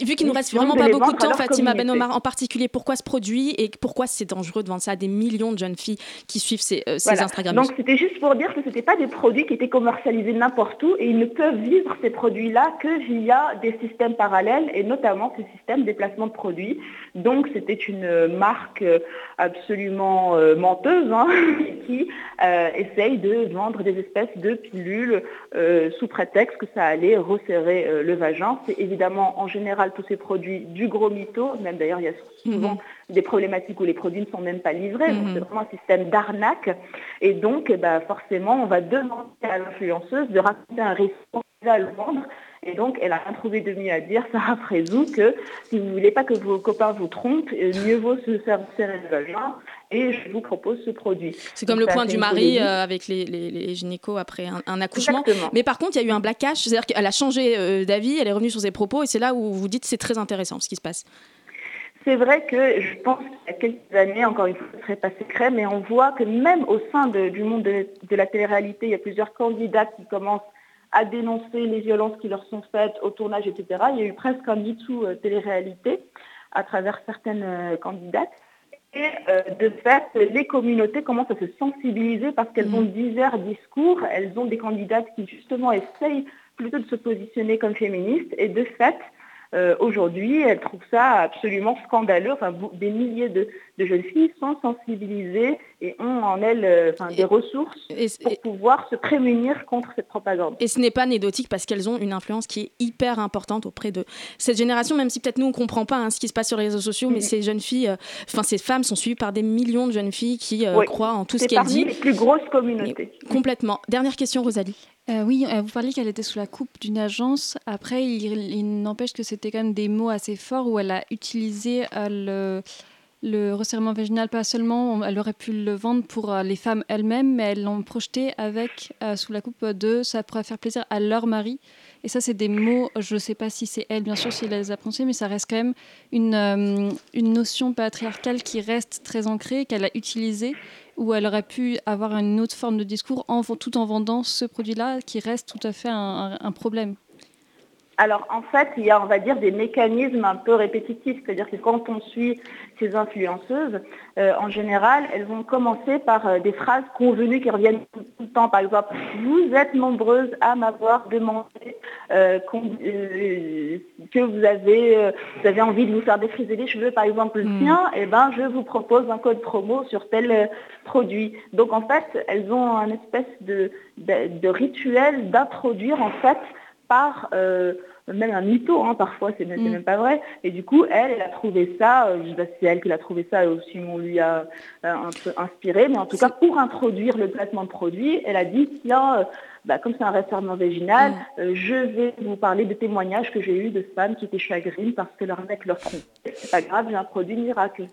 Vu qu'il nous reste vraiment pas beaucoup de temps, Fatima Benomar en particulier, pourquoi ce produit et pourquoi c'est dangereux de vendre ça à des millions de jeunes filles qui suivent ces, euh, Instagram Donc c'était juste pour dire que ce n'étaient pas des produits qui étaient commercialisés n'importe où et ils ne peuvent vivre ces produits-là que via des systèmes parallèles et notamment ces systèmes de placement de produits. Donc c'était une marque euh, absolument menteuse hein, *laughs* qui essaye de vendre des espèces de pilules sous prétexte que ça allait resserrer euh, le vagin. C'est évidemment en général tous ces produits du gros mytho, même d'ailleurs il y a souvent mhm. des problématiques où les produits ne sont même pas livrés, mhm. c'est vraiment un système d'arnaque. Et donc bah, forcément on va demander à l'influenceuse de raconter un risque à le vendre et donc, elle a rien trouvé de mieux à dire, Sarah Frézou, que si vous ne voulez pas que vos copains vous trompent, euh, mieux vaut se faire serrer le vagin et je vous propose ce produit. C'est comme le point du mari euh, avec les, les, gynécos après un, accouchement. Mais par contre, il y a eu un blackash, c'est-à-dire qu'elle a changé euh, d'avis, elle est revenue sur ses propos et c'est là où vous dites c'est très intéressant ce qui se passe. C'est vrai que je pense qu'il y a quelques années, encore une fois, ce ne serait pas secret, mais on voit que même au sein du monde de, de la télé-réalité, il y a plusieurs candidats qui commencent à dénoncer les violences qui leur sont faites au tournage, etc. Il y a eu presque un MeToo euh, télé-réalité à travers certaines candidates. Et euh, de fait, les communautés commencent à se sensibiliser parce qu'elles mmh. ont divers discours. Elles ont des candidates qui justement essayent plutôt de se positionner comme féministes. Et de fait, aujourd'hui, elles trouvent ça absolument scandaleux. Enfin, des milliers de, jeunes filles sont sensibilisées et ont en elles euh, des ressources pour pouvoir se prémunir contre cette propagande. Et ce n'est pas anecdotique parce qu'elles ont une influence qui est hyper importante auprès de cette génération, même si peut-être nous on comprend pas hein, ce qui se passe sur les réseaux sociaux, mais ces jeunes filles, euh, enfin ces femmes sont suivies par des millions de jeunes filles qui euh, croient en tout ce qu'elles disent. les plus grosses communautés. complètement. Dernière question, Rosalie. oui, vous parliez qu'elle était sous la coupe d'une agence. Après, il, il n'empêche que c'était quand même des mots assez forts où elle a utilisé le le resserrement vaginal, pas seulement, elle aurait pu le vendre pour euh, les femmes elles-mêmes, mais elles l'ont projeté avec, euh, sous la coupe de ça pourrait faire plaisir à leur mari. Et ça, c'est des mots, je ne sais pas si c'est elle, bien sûr, si elle les a prononcés, mais ça reste quand même une, euh, une notion patriarcale qui reste très ancrée, qu'elle a utilisée, où elle aurait pu avoir une autre forme de discours en, tout en vendant ce produit-là, qui reste tout à fait un problème. Alors en fait, il y a, on va dire, des mécanismes un peu répétitifs. C'est-à-dire que quand on suit ces influenceuses, euh, en général, elles vont commencer par euh, des phrases convenues qui reviennent tout, le temps. Par exemple, vous êtes nombreuses à m'avoir demandé euh, que vous avez, vous avez envie de vous faire défriser les cheveux, par exemple le hmm. sien, et eh ben, je vous propose un code promo sur tel produit. Donc en fait, elles ont un espèce de, de rituel d'introduire en fait par euh, même un mytho, hein, parfois, c'est même, mm. même, pas vrai. Et du coup, elle, elle a trouvé ça, euh, je sais pas si c'est elle qui a trouvé ça, aussi on lui a euh, un peu inspiré, mais en tout cas, pour introduire le placement de produit, elle a dit, tiens, bah, comme c'est un référent végénal, mm. je vais vous parler de témoignages que j'ai eu de femmes qui étaient chagrines parce que leur mec leur trompe. C'est pas grave, j'ai un produit miracle.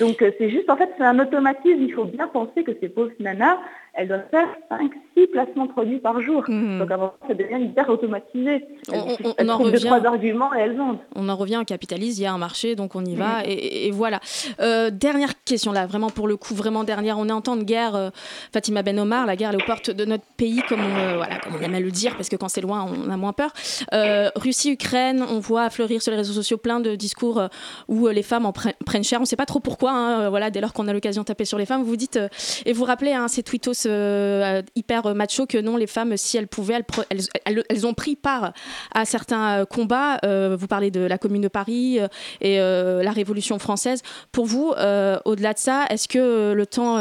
Donc c'est juste, en fait, c'est un automatisme. Il faut bien penser que ces pauvres nanas, elle doit faire 5-6 placements de produits par jour. Mhm. Donc avant, ça devient hyper automatisé. On, on, en revient, trois arguments et elles vendent. On en revient au capitalisme, il y a un marché, donc on y va, mhm. et, voilà. Euh, dernière question là, vraiment pour le coup, vraiment dernière. On est en temps de guerre, euh, Fatima Ben Omar, la guerre est aux portes de notre pays, comme on, euh, voilà, comme on aime à le dire, parce que quand c'est loin, on a moins peur. Russie-Ukraine, on voit fleurir sur les réseaux sociaux plein de discours où les femmes en prennent cher. On ne sait pas trop pourquoi, hein, voilà, dès lors qu'on a l'occasion de taper sur les femmes, vous dites, et vous rappelez hein, ces tweetos euh, hyper macho que non, les femmes, si elles pouvaient, elles, elles, ont pris part à certains euh, combats. Euh, vous parlez de la Commune de Paris et la Révolution française. Pour vous, au-delà de ça, est-ce que le temps,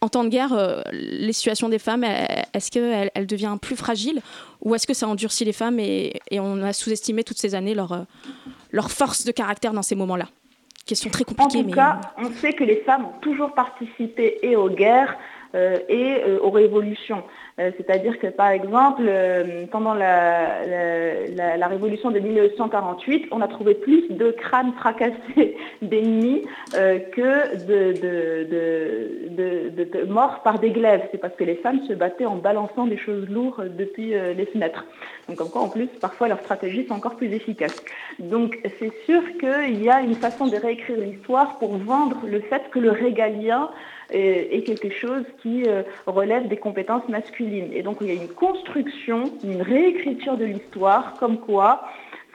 en temps de guerre, les situations des femmes, est-ce qu'elles elle deviennent plus fragiles ou est-ce que ça endurcit les femmes et, on a sous-estimé toutes ces années leur, leur force de caractère dans ces moments-là Question très compliquée. En tout cas, on sait que les femmes ont toujours participé et aux guerres, euh, et euh, aux révolutions. Euh, c'est-à-dire que par exemple, pendant la, révolution de 1948, on a trouvé plus de crânes fracassés *laughs* d'ennemis que de, morts par des glaives. C'est parce que les femmes se battaient en balançant des choses lourdes depuis les fenêtres. Donc quoi, en plus, parfois leurs stratégies sont encore plus efficaces. Donc c'est sûr qu'il y a une façon de réécrire l'histoire pour vendre le fait que le régalien est, quelque chose qui euh, relève des compétences masculines. Et donc il y a une construction, une réécriture de l'histoire, comme quoi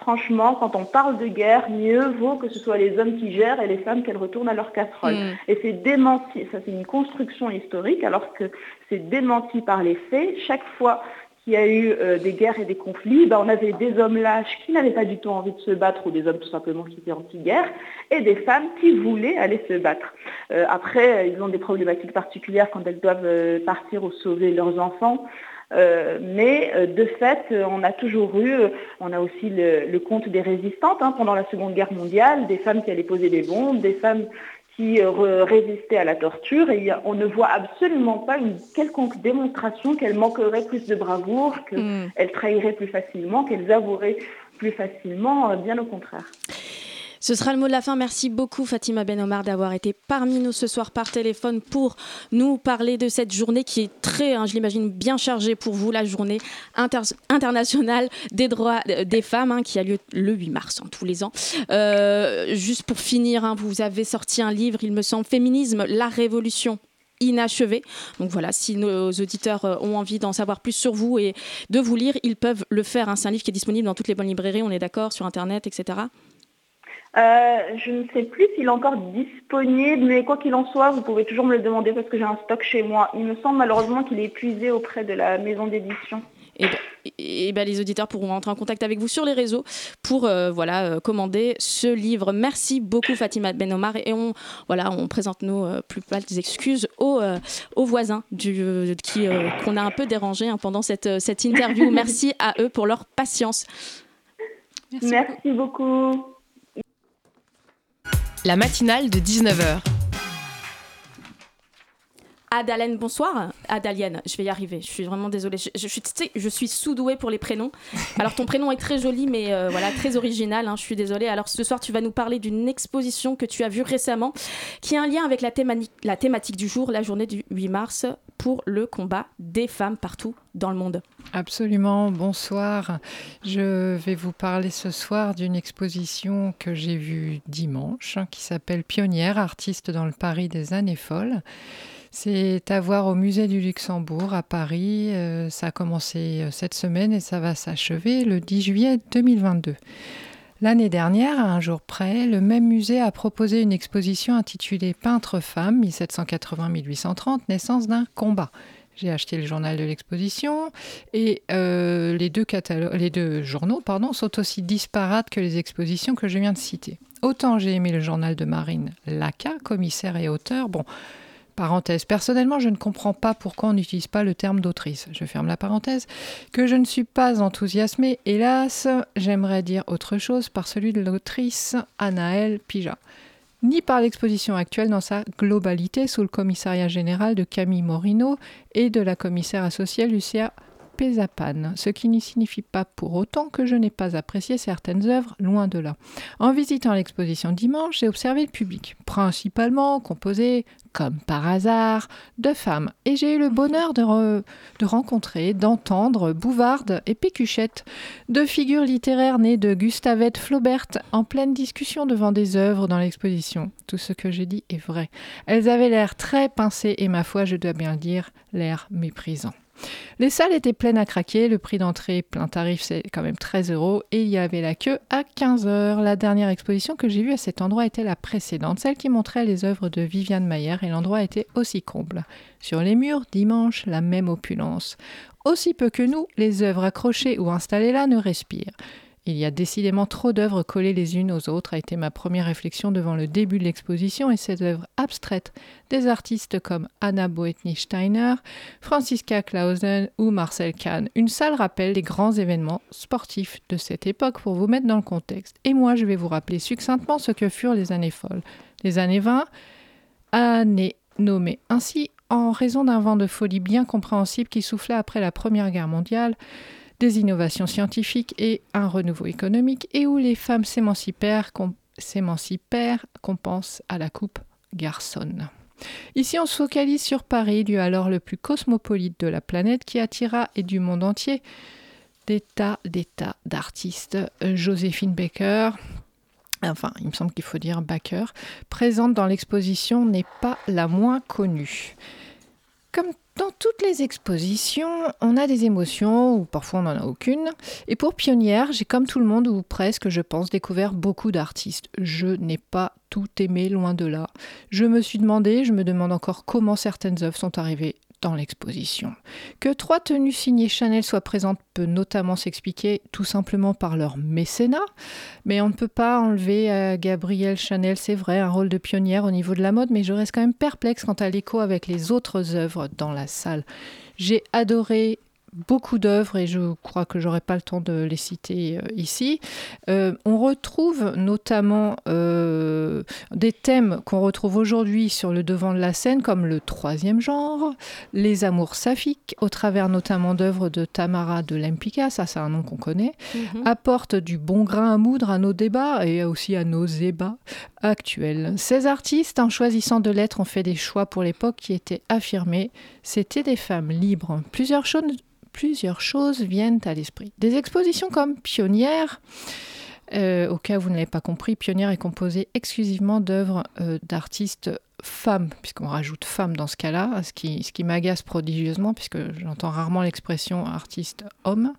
franchement, quand on parle de guerre, mieux vaut que ce soit les hommes qui gèrent et les femmes qu'elles retournent à leur casserole. Mm. Et c'est démenti, ça c'est une construction historique, alors que c'est démenti par les faits. Chaque fois qu'il y a eu euh, des guerres et des conflits, ben, on avait des hommes lâches qui n'avaient pas du tout envie de se battre ou des hommes tout simplement qui étaient anti-guerre et des femmes qui voulaient aller se battre. Euh, après, ils ont des problématiques particulières quand elles doivent euh, partir ou sauver leurs enfants. mais de fait, on a toujours eu, on a aussi le, compte des résistantes hein, pendant la Seconde Guerre mondiale, des femmes qui allaient poser des bombes, des femmes qui euh, résistaient à la torture et on ne voit absolument pas une quelconque démonstration qu'elles manqueraient plus de bravoure, qu'elles mm. trahiraient plus facilement, qu'elles avoueraient plus facilement, euh, bien au contraire. Ce sera le mot de la fin. Merci beaucoup Fatima Ben Omar d'avoir été parmi nous ce soir par téléphone pour nous parler de cette journée qui est très, hein, je l'imagine, bien chargée pour vous, la journée internationale des droits des femmes hein, qui a lieu le 8 mars hein, tous les ans. Euh, juste pour finir, vous avez sorti un livre, il me semble, Féminisme, la révolution inachevé. Donc voilà, si nos auditeurs euh, ont envie d'en savoir plus sur vous et de vous lire, ils peuvent le faire. C'est un livre qui est disponible dans toutes les bonnes librairies, on est d'accord, sur Internet, etc. Euh, je ne sais plus s'il est encore disponible, mais quoi qu'il en soit, vous pouvez toujours me le demander parce que j'ai un stock chez moi. Il me semble malheureusement qu'il est épuisé auprès de la maison d'édition. et, ben, et ben, les auditeurs pourront rentrer en contact avec vous sur les réseaux pour euh, voilà, euh, commander ce livre. Merci beaucoup Fatima Benomar et on, voilà, on présente nos euh, plus des excuses aux, aux voisins du, qui, qu'on a un peu dérangé hein, pendant cette, cette interview. *laughs* Merci à eux pour leur patience. Merci, Merci beaucoup. La matinale de 19h. Adalène, bonsoir. Adalienne, je vais y arriver. Je suis vraiment désolée. Je, je, suis sous-douée pour les prénoms. Alors, ton prénom est très joli, mais euh, voilà, très original. Hein, je suis désolée. Alors, ce soir, tu vas nous parler d'une exposition que tu as vue récemment, qui a un lien avec la, la thématique du jour, la journée du 8 mars, pour le combat des femmes partout dans le monde. Absolument. Bonsoir. Je vais vous parler ce soir d'une exposition que j'ai vue dimanche, hein, qui s'appelle Pionnière, artiste dans le Paris des années folles. C'est à voir au musée du Luxembourg à Paris. Euh, ça a commencé euh, cette semaine et ça va s'achever le 10 juillet 2022. L'année dernière, à un jour près, le même musée a proposé une exposition intitulée Peintre-femme 1780-1830, naissance d'un combat. J'ai acheté le journal de l'exposition et euh, les, deux les deux journaux pardon, sont aussi disparates que les expositions que je viens de citer. Autant j'ai aimé le journal de Marine Laca, commissaire et auteur. Bon, Parenthèse. Personnellement, je ne comprends pas pourquoi on n'utilise pas le terme d'autrice. Je ferme la parenthèse. Que je ne suis pas enthousiasmée, hélas, j'aimerais dire autre chose par celui de l'autrice Anaëlle Pija. Ni par l'exposition actuelle dans sa globalité sous le commissariat général de Camille Morino et de la commissaire associée Lucia Pézapane, ce qui ne signifie pas pour autant que je n'ai pas apprécié certaines œuvres, loin de là. En visitant l'exposition dimanche, j'ai observé le public, principalement composé, comme par hasard, de femmes, et j'ai eu le bonheur de, rencontrer, d'entendre Bouvarde et Pécuchette, deux figures littéraires nées de Gustavette Flaubert, en pleine discussion devant des œuvres dans l'exposition. Tout ce que j'ai dit est vrai. Elles avaient l'air très pincées et ma foi, je dois bien le dire, l'air méprisant. Les salles étaient pleines à craquer, le prix d'entrée plein tarif c'est quand même 13 euros et il y avait la queue à 15 heures. La dernière exposition que j'ai vue à cet endroit était la précédente, celle qui montrait les œuvres de Viviane Mayer et l'endroit était aussi comble. Sur les murs, dimanche, la même opulence. Aussi peu que nous, les œuvres accrochées ou installées là ne respirent. Il y a décidément trop d'œuvres collées les unes aux autres, a été ma première réflexion devant le début de l'exposition, et ces œuvres abstraites des artistes comme Anna Boetny-Steiner, Franziska Clausen ou Marcel Kahn. Une salle rappelle les grands événements sportifs de cette époque pour vous mettre dans le contexte. Et moi, je vais vous rappeler succinctement ce que furent les années folles. Les années 20, années nommées ainsi en raison d'un vent de folie bien compréhensible qui soufflait après la Première Guerre mondiale, des innovations scientifiques et un renouveau économique, et où les femmes s'émancipèrent, s'émancipèrent qu'on pense à la coupe garçonne. Ici, on se focalise sur Paris, lieu alors le plus cosmopolite de la planète, qui attira et du monde entier des tas, des tas d'artistes. Joséphine Baker, enfin, il me semble qu'il faut dire Baker, présente dans l'exposition n'est pas la moins connue. Comme dans toutes les expositions, on a des émotions ou parfois on n'en a aucune. Et pour Pionnière, j'ai comme tout le monde ou presque, je pense, découvert beaucoup d'artistes. Je n'ai pas tout aimé, loin de là. Je me suis demandé, je me demande encore comment certaines œuvres sont arrivées l'exposition. Que trois tenues signées Chanel soient présentes peut notamment s'expliquer tout simplement par leur mécénat, mais on ne peut pas enlever à Gabrielle Chanel, c'est vrai, un rôle de pionnière au niveau de la mode, mais je reste quand même perplexe quant à l'écho avec les autres œuvres dans la salle. J'ai adoré beaucoup d'œuvres et je crois que j'aurai pas le temps de les citer euh, ici. Euh, on retrouve notamment euh, des thèmes qu'on retrouve aujourd'hui sur le devant de la scène comme le troisième genre, les amours saphiques, au travers notamment d'œuvres de Tamara de Lempicka, ça c'est un nom qu'on connaît, mhm. apportent du bon grain à moudre à nos débats et aussi à nos ébats actuels. Ces artistes, en choisissant de l'être, ont fait des choix pour l'époque qui étaient affirmés. C'était des femmes libres. Plusieurs choses plusieurs choses viennent à l'esprit. Des expositions comme Pionnière, euh, au cas où vous ne l'avez pas compris, Pionnière est composée exclusivement d'œuvres euh, d'artistes femme, puisqu'on rajoute femme dans ce cas-là, ce qui, ce qui m'agace prodigieusement, puisque j'entends rarement l'expression artiste homme,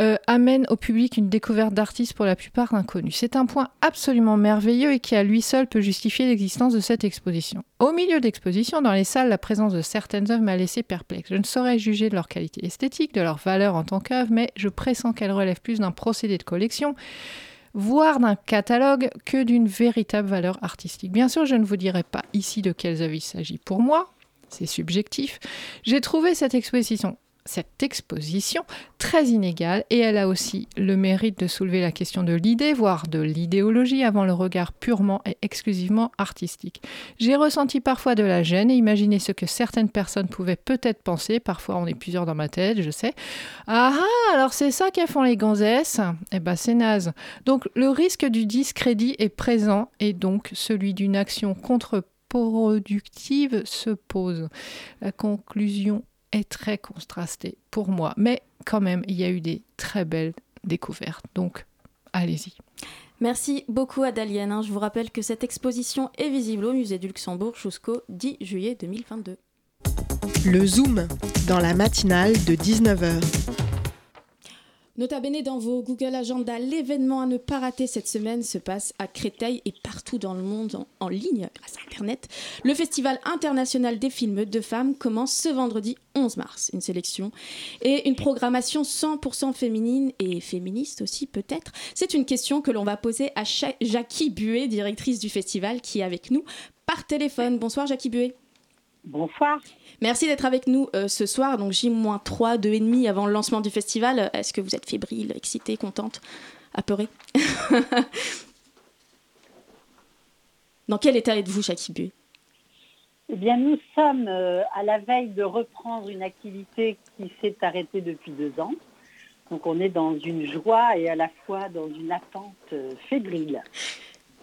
euh, amène au public une découverte d'artistes pour la plupart inconnus. C'est un point absolument merveilleux et qui à lui seul peut justifier l'existence de cette exposition. Au milieu d'exposition, dans les salles, la présence de certaines œuvres m'a laissé perplexe. Je ne saurais juger de leur qualité esthétique, de leur valeur en tant qu'œuvre, mais je pressens qu'elles relèvent plus d'un procédé de collection voire d'un catalogue, que d'une véritable valeur artistique. Bien sûr, je ne vous dirai pas ici de quelles œuvres il s'agit. Pour moi, c'est subjectif. J'ai trouvé cette exposition cette exposition très inégale et elle a aussi le mérite de soulever la question de l'idée, voire de l'idéologie avant le regard purement et exclusivement artistique. J'ai ressenti parfois de la gêne et imaginé ce que certaines personnes pouvaient peut-être penser, parfois on est plusieurs dans ma tête, je sais. Ah ah, alors c'est ça qu'elles font les gonzesses Eh ben c'est naze. Donc le risque du discrédit est présent et donc celui d'une action contre-productive se pose. La conclusion est très contrasté pour moi. Mais quand même, il y a eu des très belles découvertes. Donc, allez-y. Merci beaucoup Adalienne. Hein. Je vous rappelle que cette exposition est visible au musée du Luxembourg jusqu'au 10 juillet 2022. Le Zoom, dans la matinale de 19h. Nota bene dans vos Google Agenda, l'événement à ne pas rater cette semaine se passe à Créteil et partout dans le monde en, ligne grâce à Internet. Le Festival international des films de femmes commence ce vendredi 11 mars. Une sélection et une programmation 100% féminine et féministe aussi peut-être. C'est une question que l'on va poser à Jackie Buet, directrice du festival, qui est avec nous par téléphone. Bonsoir Jackie Buet. Bonsoir. Merci d'être avec nous euh, ce soir, donc J-3, 2,5 avant le lancement du festival. Est-ce que vous êtes fébrile, excitée, contente, apeurée *laughs* Dans quel état êtes-vous, Chakibu Eh bien, nous sommes euh, à la veille de reprendre une activité qui s'est arrêtée depuis deux ans. Donc on est dans une joie et à la fois dans une attente euh, fébrile.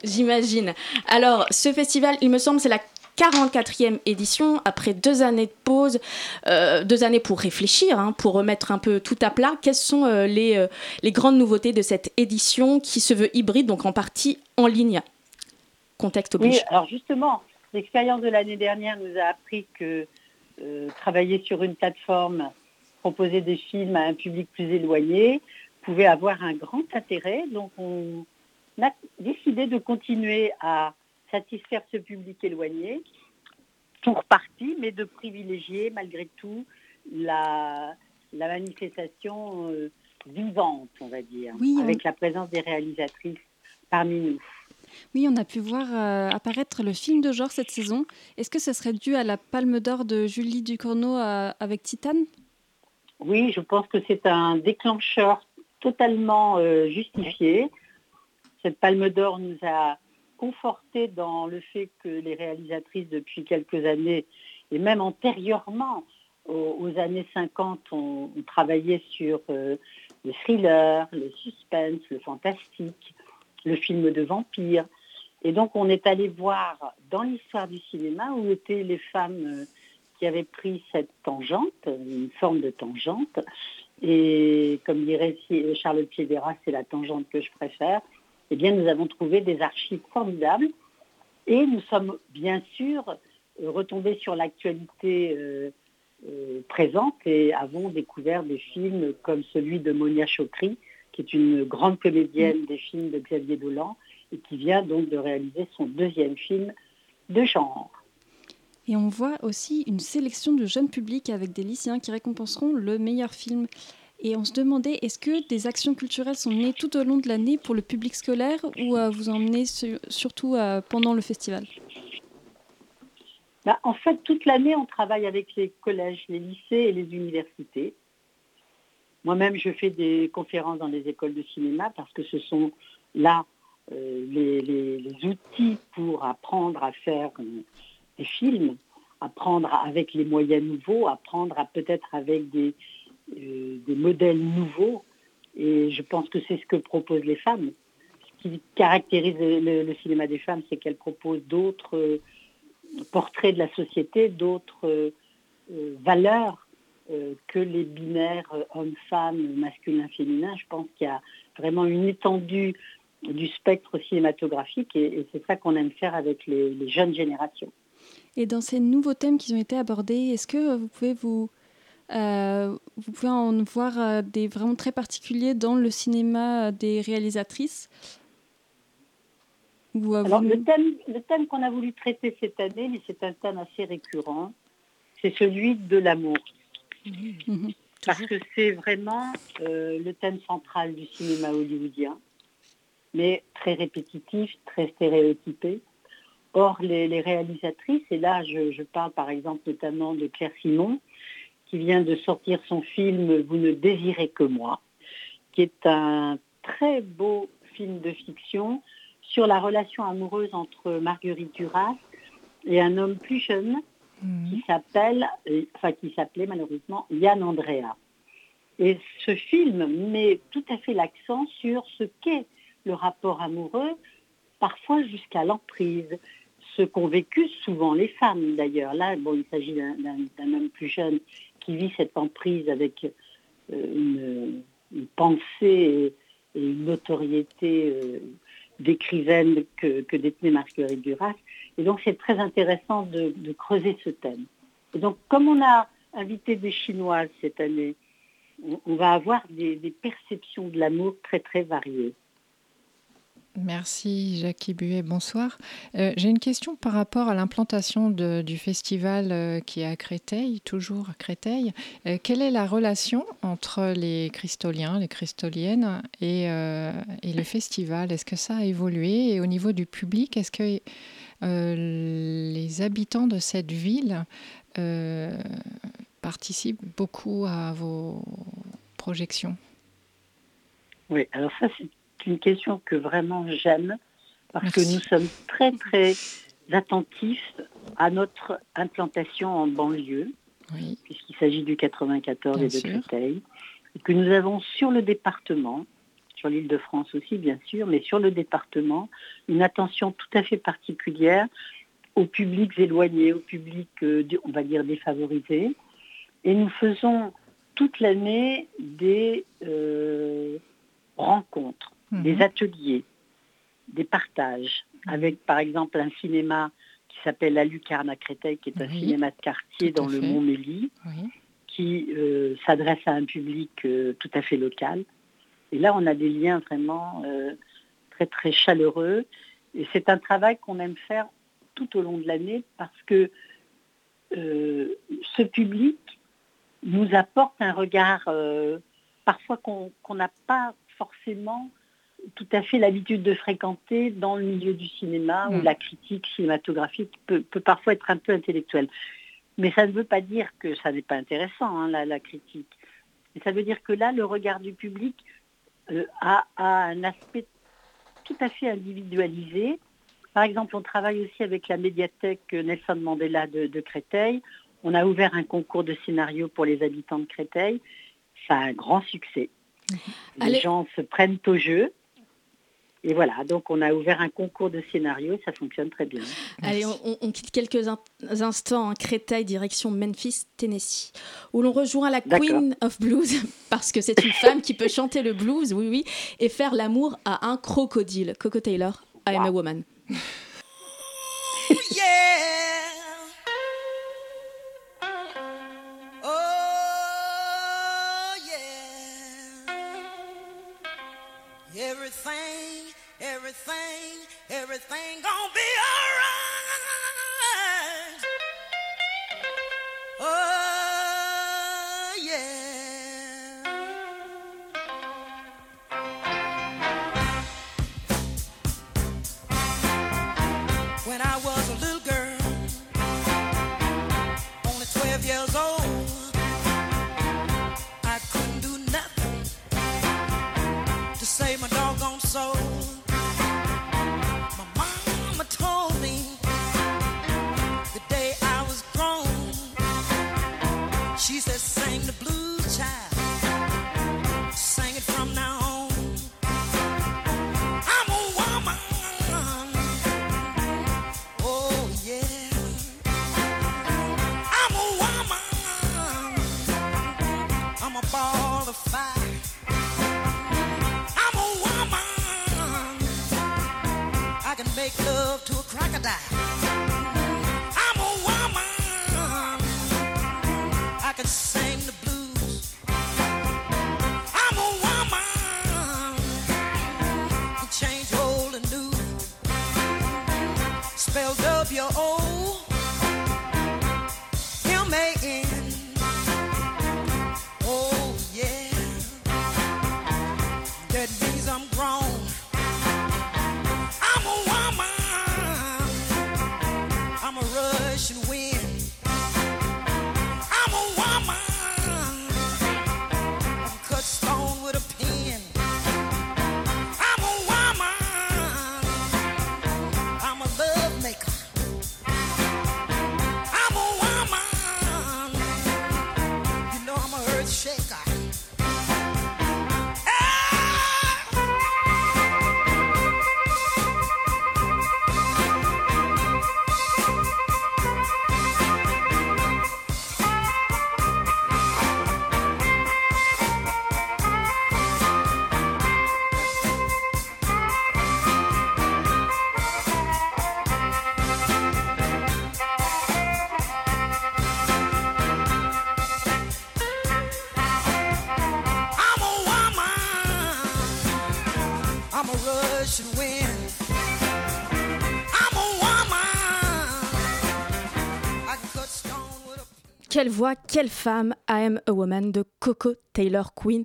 J'imagine. Alors, ce festival, il me semble, c'est la 44e édition, après deux années de pause, euh, deux années pour réfléchir, hein, pour remettre un peu tout à plat. Quelles sont euh, les, euh, les, grandes nouveautés de cette édition qui se veut hybride, donc en partie en ligne? Contexte oblige. Oui, alors justement, l'expérience de l'année dernière nous a appris que travailler sur une plateforme, proposer des films à un public plus éloigné, pouvait avoir un grand intérêt. Donc on a décidé de continuer à satisfaire ce public éloigné, pour partie, mais de privilégier malgré tout la, la manifestation euh, vivante, on va dire, avec la présence des réalisatrices parmi nous. Oui, on a pu voir euh, apparaître le film de genre cette saison. Est-ce que ce serait dû à la Palme d'Or de Julie Ducournau euh, avec Titane? Oui, je pense que c'est un déclencheur totalement justifié. Cette Palme d'Or nous a conforté dans le fait que les réalisatrices depuis quelques années, et même antérieurement aux, années 50, ont, travaillé sur euh, le thriller, le suspense, le fantastique, le film de vampire. Et donc on est allé voir dans l'histoire du cinéma où étaient les femmes euh, qui avaient pris cette tangente, une forme de tangente. Et comme dirait Charles Piedera, c'est la tangente que je préfère eh bien, nous avons trouvé des archives formidables et nous sommes bien sûr euh, retombés sur l'actualité euh, euh, présente et avons découvert des films comme celui de Monia Chokri, qui est une grande comédienne des films de Xavier Dolan et qui vient donc de réaliser son deuxième film de genre. Et on voit aussi une sélection de jeunes publics avec des lycéens qui récompenseront le meilleur film. Et on se demandait, est-ce que des actions culturelles sont nées tout au long de l'année pour le public scolaire ou euh, vous en surtout euh, pendant le festival? Bah, En fait, toute l'année, on travaille avec les collèges, les lycées et les universités. Moi-même, je fais des conférences dans les écoles de cinéma parce que ce sont là euh, les, outils pour apprendre à faire des films, apprendre avec les moyens nouveaux, apprendre peut-être avec des, euh, des modèles nouveaux. Et je pense que c'est ce que proposent les femmes. Ce qui caractérise le, cinéma des femmes, c'est qu'elles proposent d'autres euh, portraits de la société, d'autres euh, valeurs que les binaires hommes-femmes, masculin-féminin. Je pense qu'il y a vraiment une étendue du spectre cinématographique et, c'est ça qu'on aime faire avec les, jeunes générations. Et dans ces nouveaux thèmes qui ont été abordés, est-ce que vous pouvez vous, euh, vous pouvez en voir euh, des vraiment très particuliers dans le cinéma des réalisatrices euh, Alors, le thème, le thème qu'on a voulu traiter cette année, mais c'est un thème assez récurrent, c'est celui de l'amour. Mmh. Parce que c'est vraiment le thème central du cinéma hollywoodien, mais très répétitif, très stéréotypé. Or, les, réalisatrices, et là je, parle par exemple notamment de Claire Simon, qui vient de sortir son film Vous ne désirez que moi, qui est un très beau film de fiction sur la relation amoureuse entre Marguerite Duras et un homme plus jeune qui mhm. s'appelle, enfin qui s'appelait malheureusement Yann Andrea. Et ce film met tout à fait l'accent sur ce qu'est le rapport amoureux, parfois jusqu'à l'emprise, ce qu'ont vécu souvent les femmes d'ailleurs. Là, il s'agit d'un homme plus jeune qui vit cette emprise avec euh, une, pensée et, une notoriété euh, d'écrivaine que, que, détenait Marguerite Duras. Et donc c'est très intéressant de, creuser ce thème. Et donc comme on a invité des Chinoises cette année, on, va avoir des perceptions de l'amour très très variées. Merci Jackie Buet, bonsoir. Euh, j'ai une question par rapport à l'implantation du festival euh, qui est à Créteil, toujours à Créteil. Euh, quelle est la relation entre les cristoliens, les cristoliennes et, et le festival? Est-ce que ça a évolué? Et au niveau du public, est-ce que les habitants de cette ville participent beaucoup à vos projections? Oui, alors ça c'est une question que vraiment j'aime parce que nous sommes très très attentifs à notre implantation en banlieue, puisqu'il s'agit du 94 et de Créteil, et que nous avons sur le département, sur l'île de France aussi bien sûr, mais sur le département, une attention tout à fait particulière aux publics éloignés, aux publics, euh, on va dire, défavorisés. Et nous faisons toute l'année des euh, rencontres des mhm. ateliers, des partages, avec par exemple un cinéma qui s'appelle La Lucarne à Créteil, qui est un cinéma de quartier dans le Mont-Mély, qui euh, s'adresse à un public euh, tout à fait local. Et là, on a des liens vraiment euh, très très chaleureux. Et c'est un travail qu'on aime faire tout au long de l'année parce que ce public nous apporte un regard parfois qu'on n'a pas forcément tout à fait l'habitude de fréquenter dans le milieu du cinéma où mm. la critique cinématographique peut, parfois être un peu intellectuelle. Mais ça ne veut pas dire que ça n'est pas intéressant, hein, la, critique. Mais ça veut dire que là, le regard du public euh, a, un aspect tout à fait individualisé. Par exemple, on travaille aussi avec la médiathèque Nelson Mandela de, de Créteil. On a ouvert un concours de scénario pour les habitants de Créteil. Ça a un grand succès. Mm-hmm. Les gens se prennent au jeu. Et voilà, donc on a ouvert un concours de scénario, ça fonctionne très bien. Allez, on, quitte quelques instants en Créteil, direction Memphis, Tennessee, où l'on rejoint la Queen of Blues, *laughs* parce que c'est une femme qui peut chanter le blues, oui, oui, et faire l'amour à un crocodile. Coco Taylor, I am a woman. everything, save my doggone soul. Quelle voix, quelle femme, I Am a Woman de Coco Taylor, Queen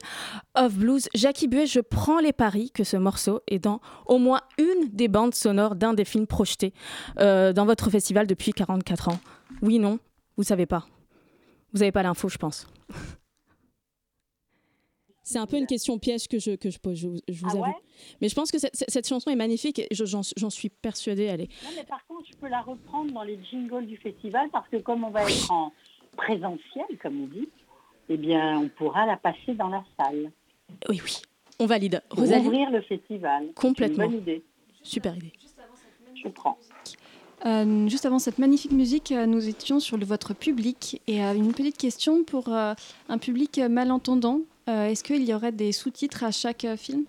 of Blues. Jackie Buet, je prends les paris que ce morceau est dans au moins une des bandes sonores d'un des films projetés euh, dans votre festival depuis 44 ans. Oui, non, vous savez pas. Vous n'avez pas l'info, je pense. C'est un peu une question piège que je, que je pose, je, vous- je vous Ah avoue. ouais? Mais je pense que cette, cette chanson est magnifique et je- j'en j'en suis persuadée. Elle est... Non, mais par contre, je peux la reprendre dans les jingles du festival parce que comme on va être en présentiel, comme on dit, eh bien, on pourra la passer dans la salle. Oui, oui, on valide. Pour Rosalie, ouvrir le festival. Complètement. Une bonne idée. super idée. Je prends. Euh, juste avant cette magnifique musique, euh, nous étions sur le- votre public et euh, une petite question pour euh, un public malentendant. Euh, Est-ce qu'il y aurait des sous-titres à chaque euh, film?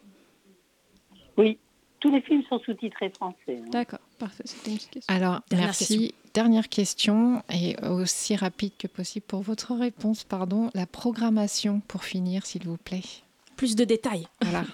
Oui, tous les films sont sous-titrés français. hein. D'accord, parfait. C'était une petite question. Alors, Dernière merci. Dernière question, et aussi rapide que possible pour votre réponse, pardon. La programmation, pour finir, s'il vous plaît. Plus de détails. Voilà.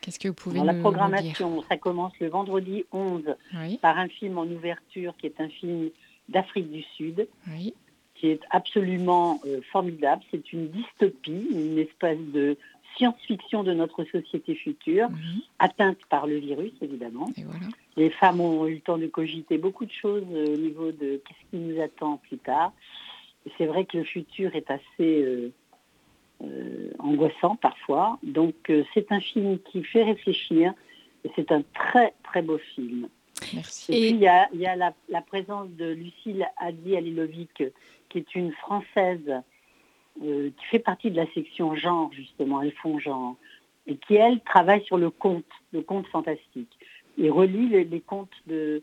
Qu'est-ce que vous pouvez Dans nous la nous programmation, ça commence le vendredi 11 dire Oui, par un film en ouverture qui est un film d'Afrique du Sud oui. qui est absolument euh, formidable. C'est une dystopie, une espèce de science-fiction de notre société future, mhm, atteinte par le virus évidemment. Et voilà. Les femmes ont eu le temps de cogiter beaucoup de choses euh, au niveau de qu'est-ce qui nous attend plus tard. C'est vrai que le futur est assez euh, euh, angoissant parfois. Donc euh, c'est un film qui fait réfléchir et c'est un très très beau film. Merci. Et, Et- puis il y a, il y a la, la présence de Lucille Hadi Alilovic, qui est une Française qui fait partie de la section genre, justement, elles font genre, et qui, elle, travaille sur le conte, le conte fantastique, et relie les, les contes de,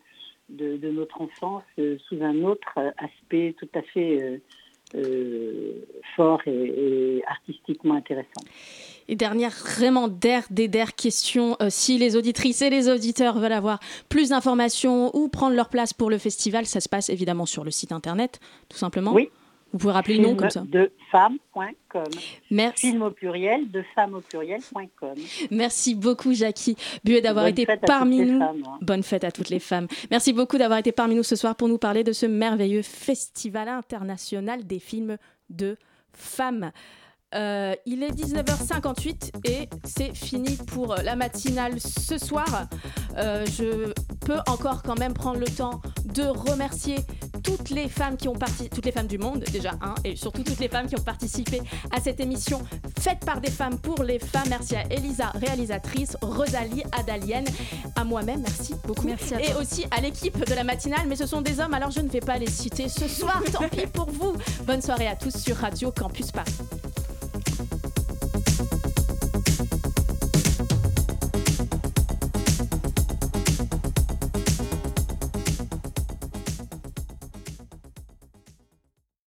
de, de notre enfance euh, sous un autre aspect tout à fait euh, euh, fort et, et artistiquement intéressant. Et dernière, vraiment der, des der euh, si les auditrices et les auditeurs veulent avoir plus d'informations ou prendre leur place pour le festival, ça se passe évidemment sur le site internet, tout simplement. Oui. Vous pouvez rappeler le nom comme ça. de femme.com. Merci, Film au pluriel, de femme au pluriel.com. merci beaucoup, Jackie Buet, d'avoir été parmi nous. femmes, hein. Bonne fête à toutes les femmes. Merci beaucoup d'avoir été parmi nous ce soir pour nous parler de ce merveilleux festival international des films de femmes. Euh, il est 19h58 et c'est fini pour la matinale ce soir. Euh, je peux encore quand même prendre le temps de remercier toutes les femmes qui ont parti, toutes les femmes du monde déjà, hein, et surtout toutes les femmes qui ont participé à cette émission faite par des femmes pour les femmes. Merci à Elisa, réalisatrice, Rosalie, Adalienne, à moi-même, merci beaucoup. Merci à et toi. aussi à l'équipe de la matinale, mais ce sont des hommes, alors je ne vais pas les citer ce soir, tant pis pour vous. Bonne soirée à tous sur Radio Campus Paris.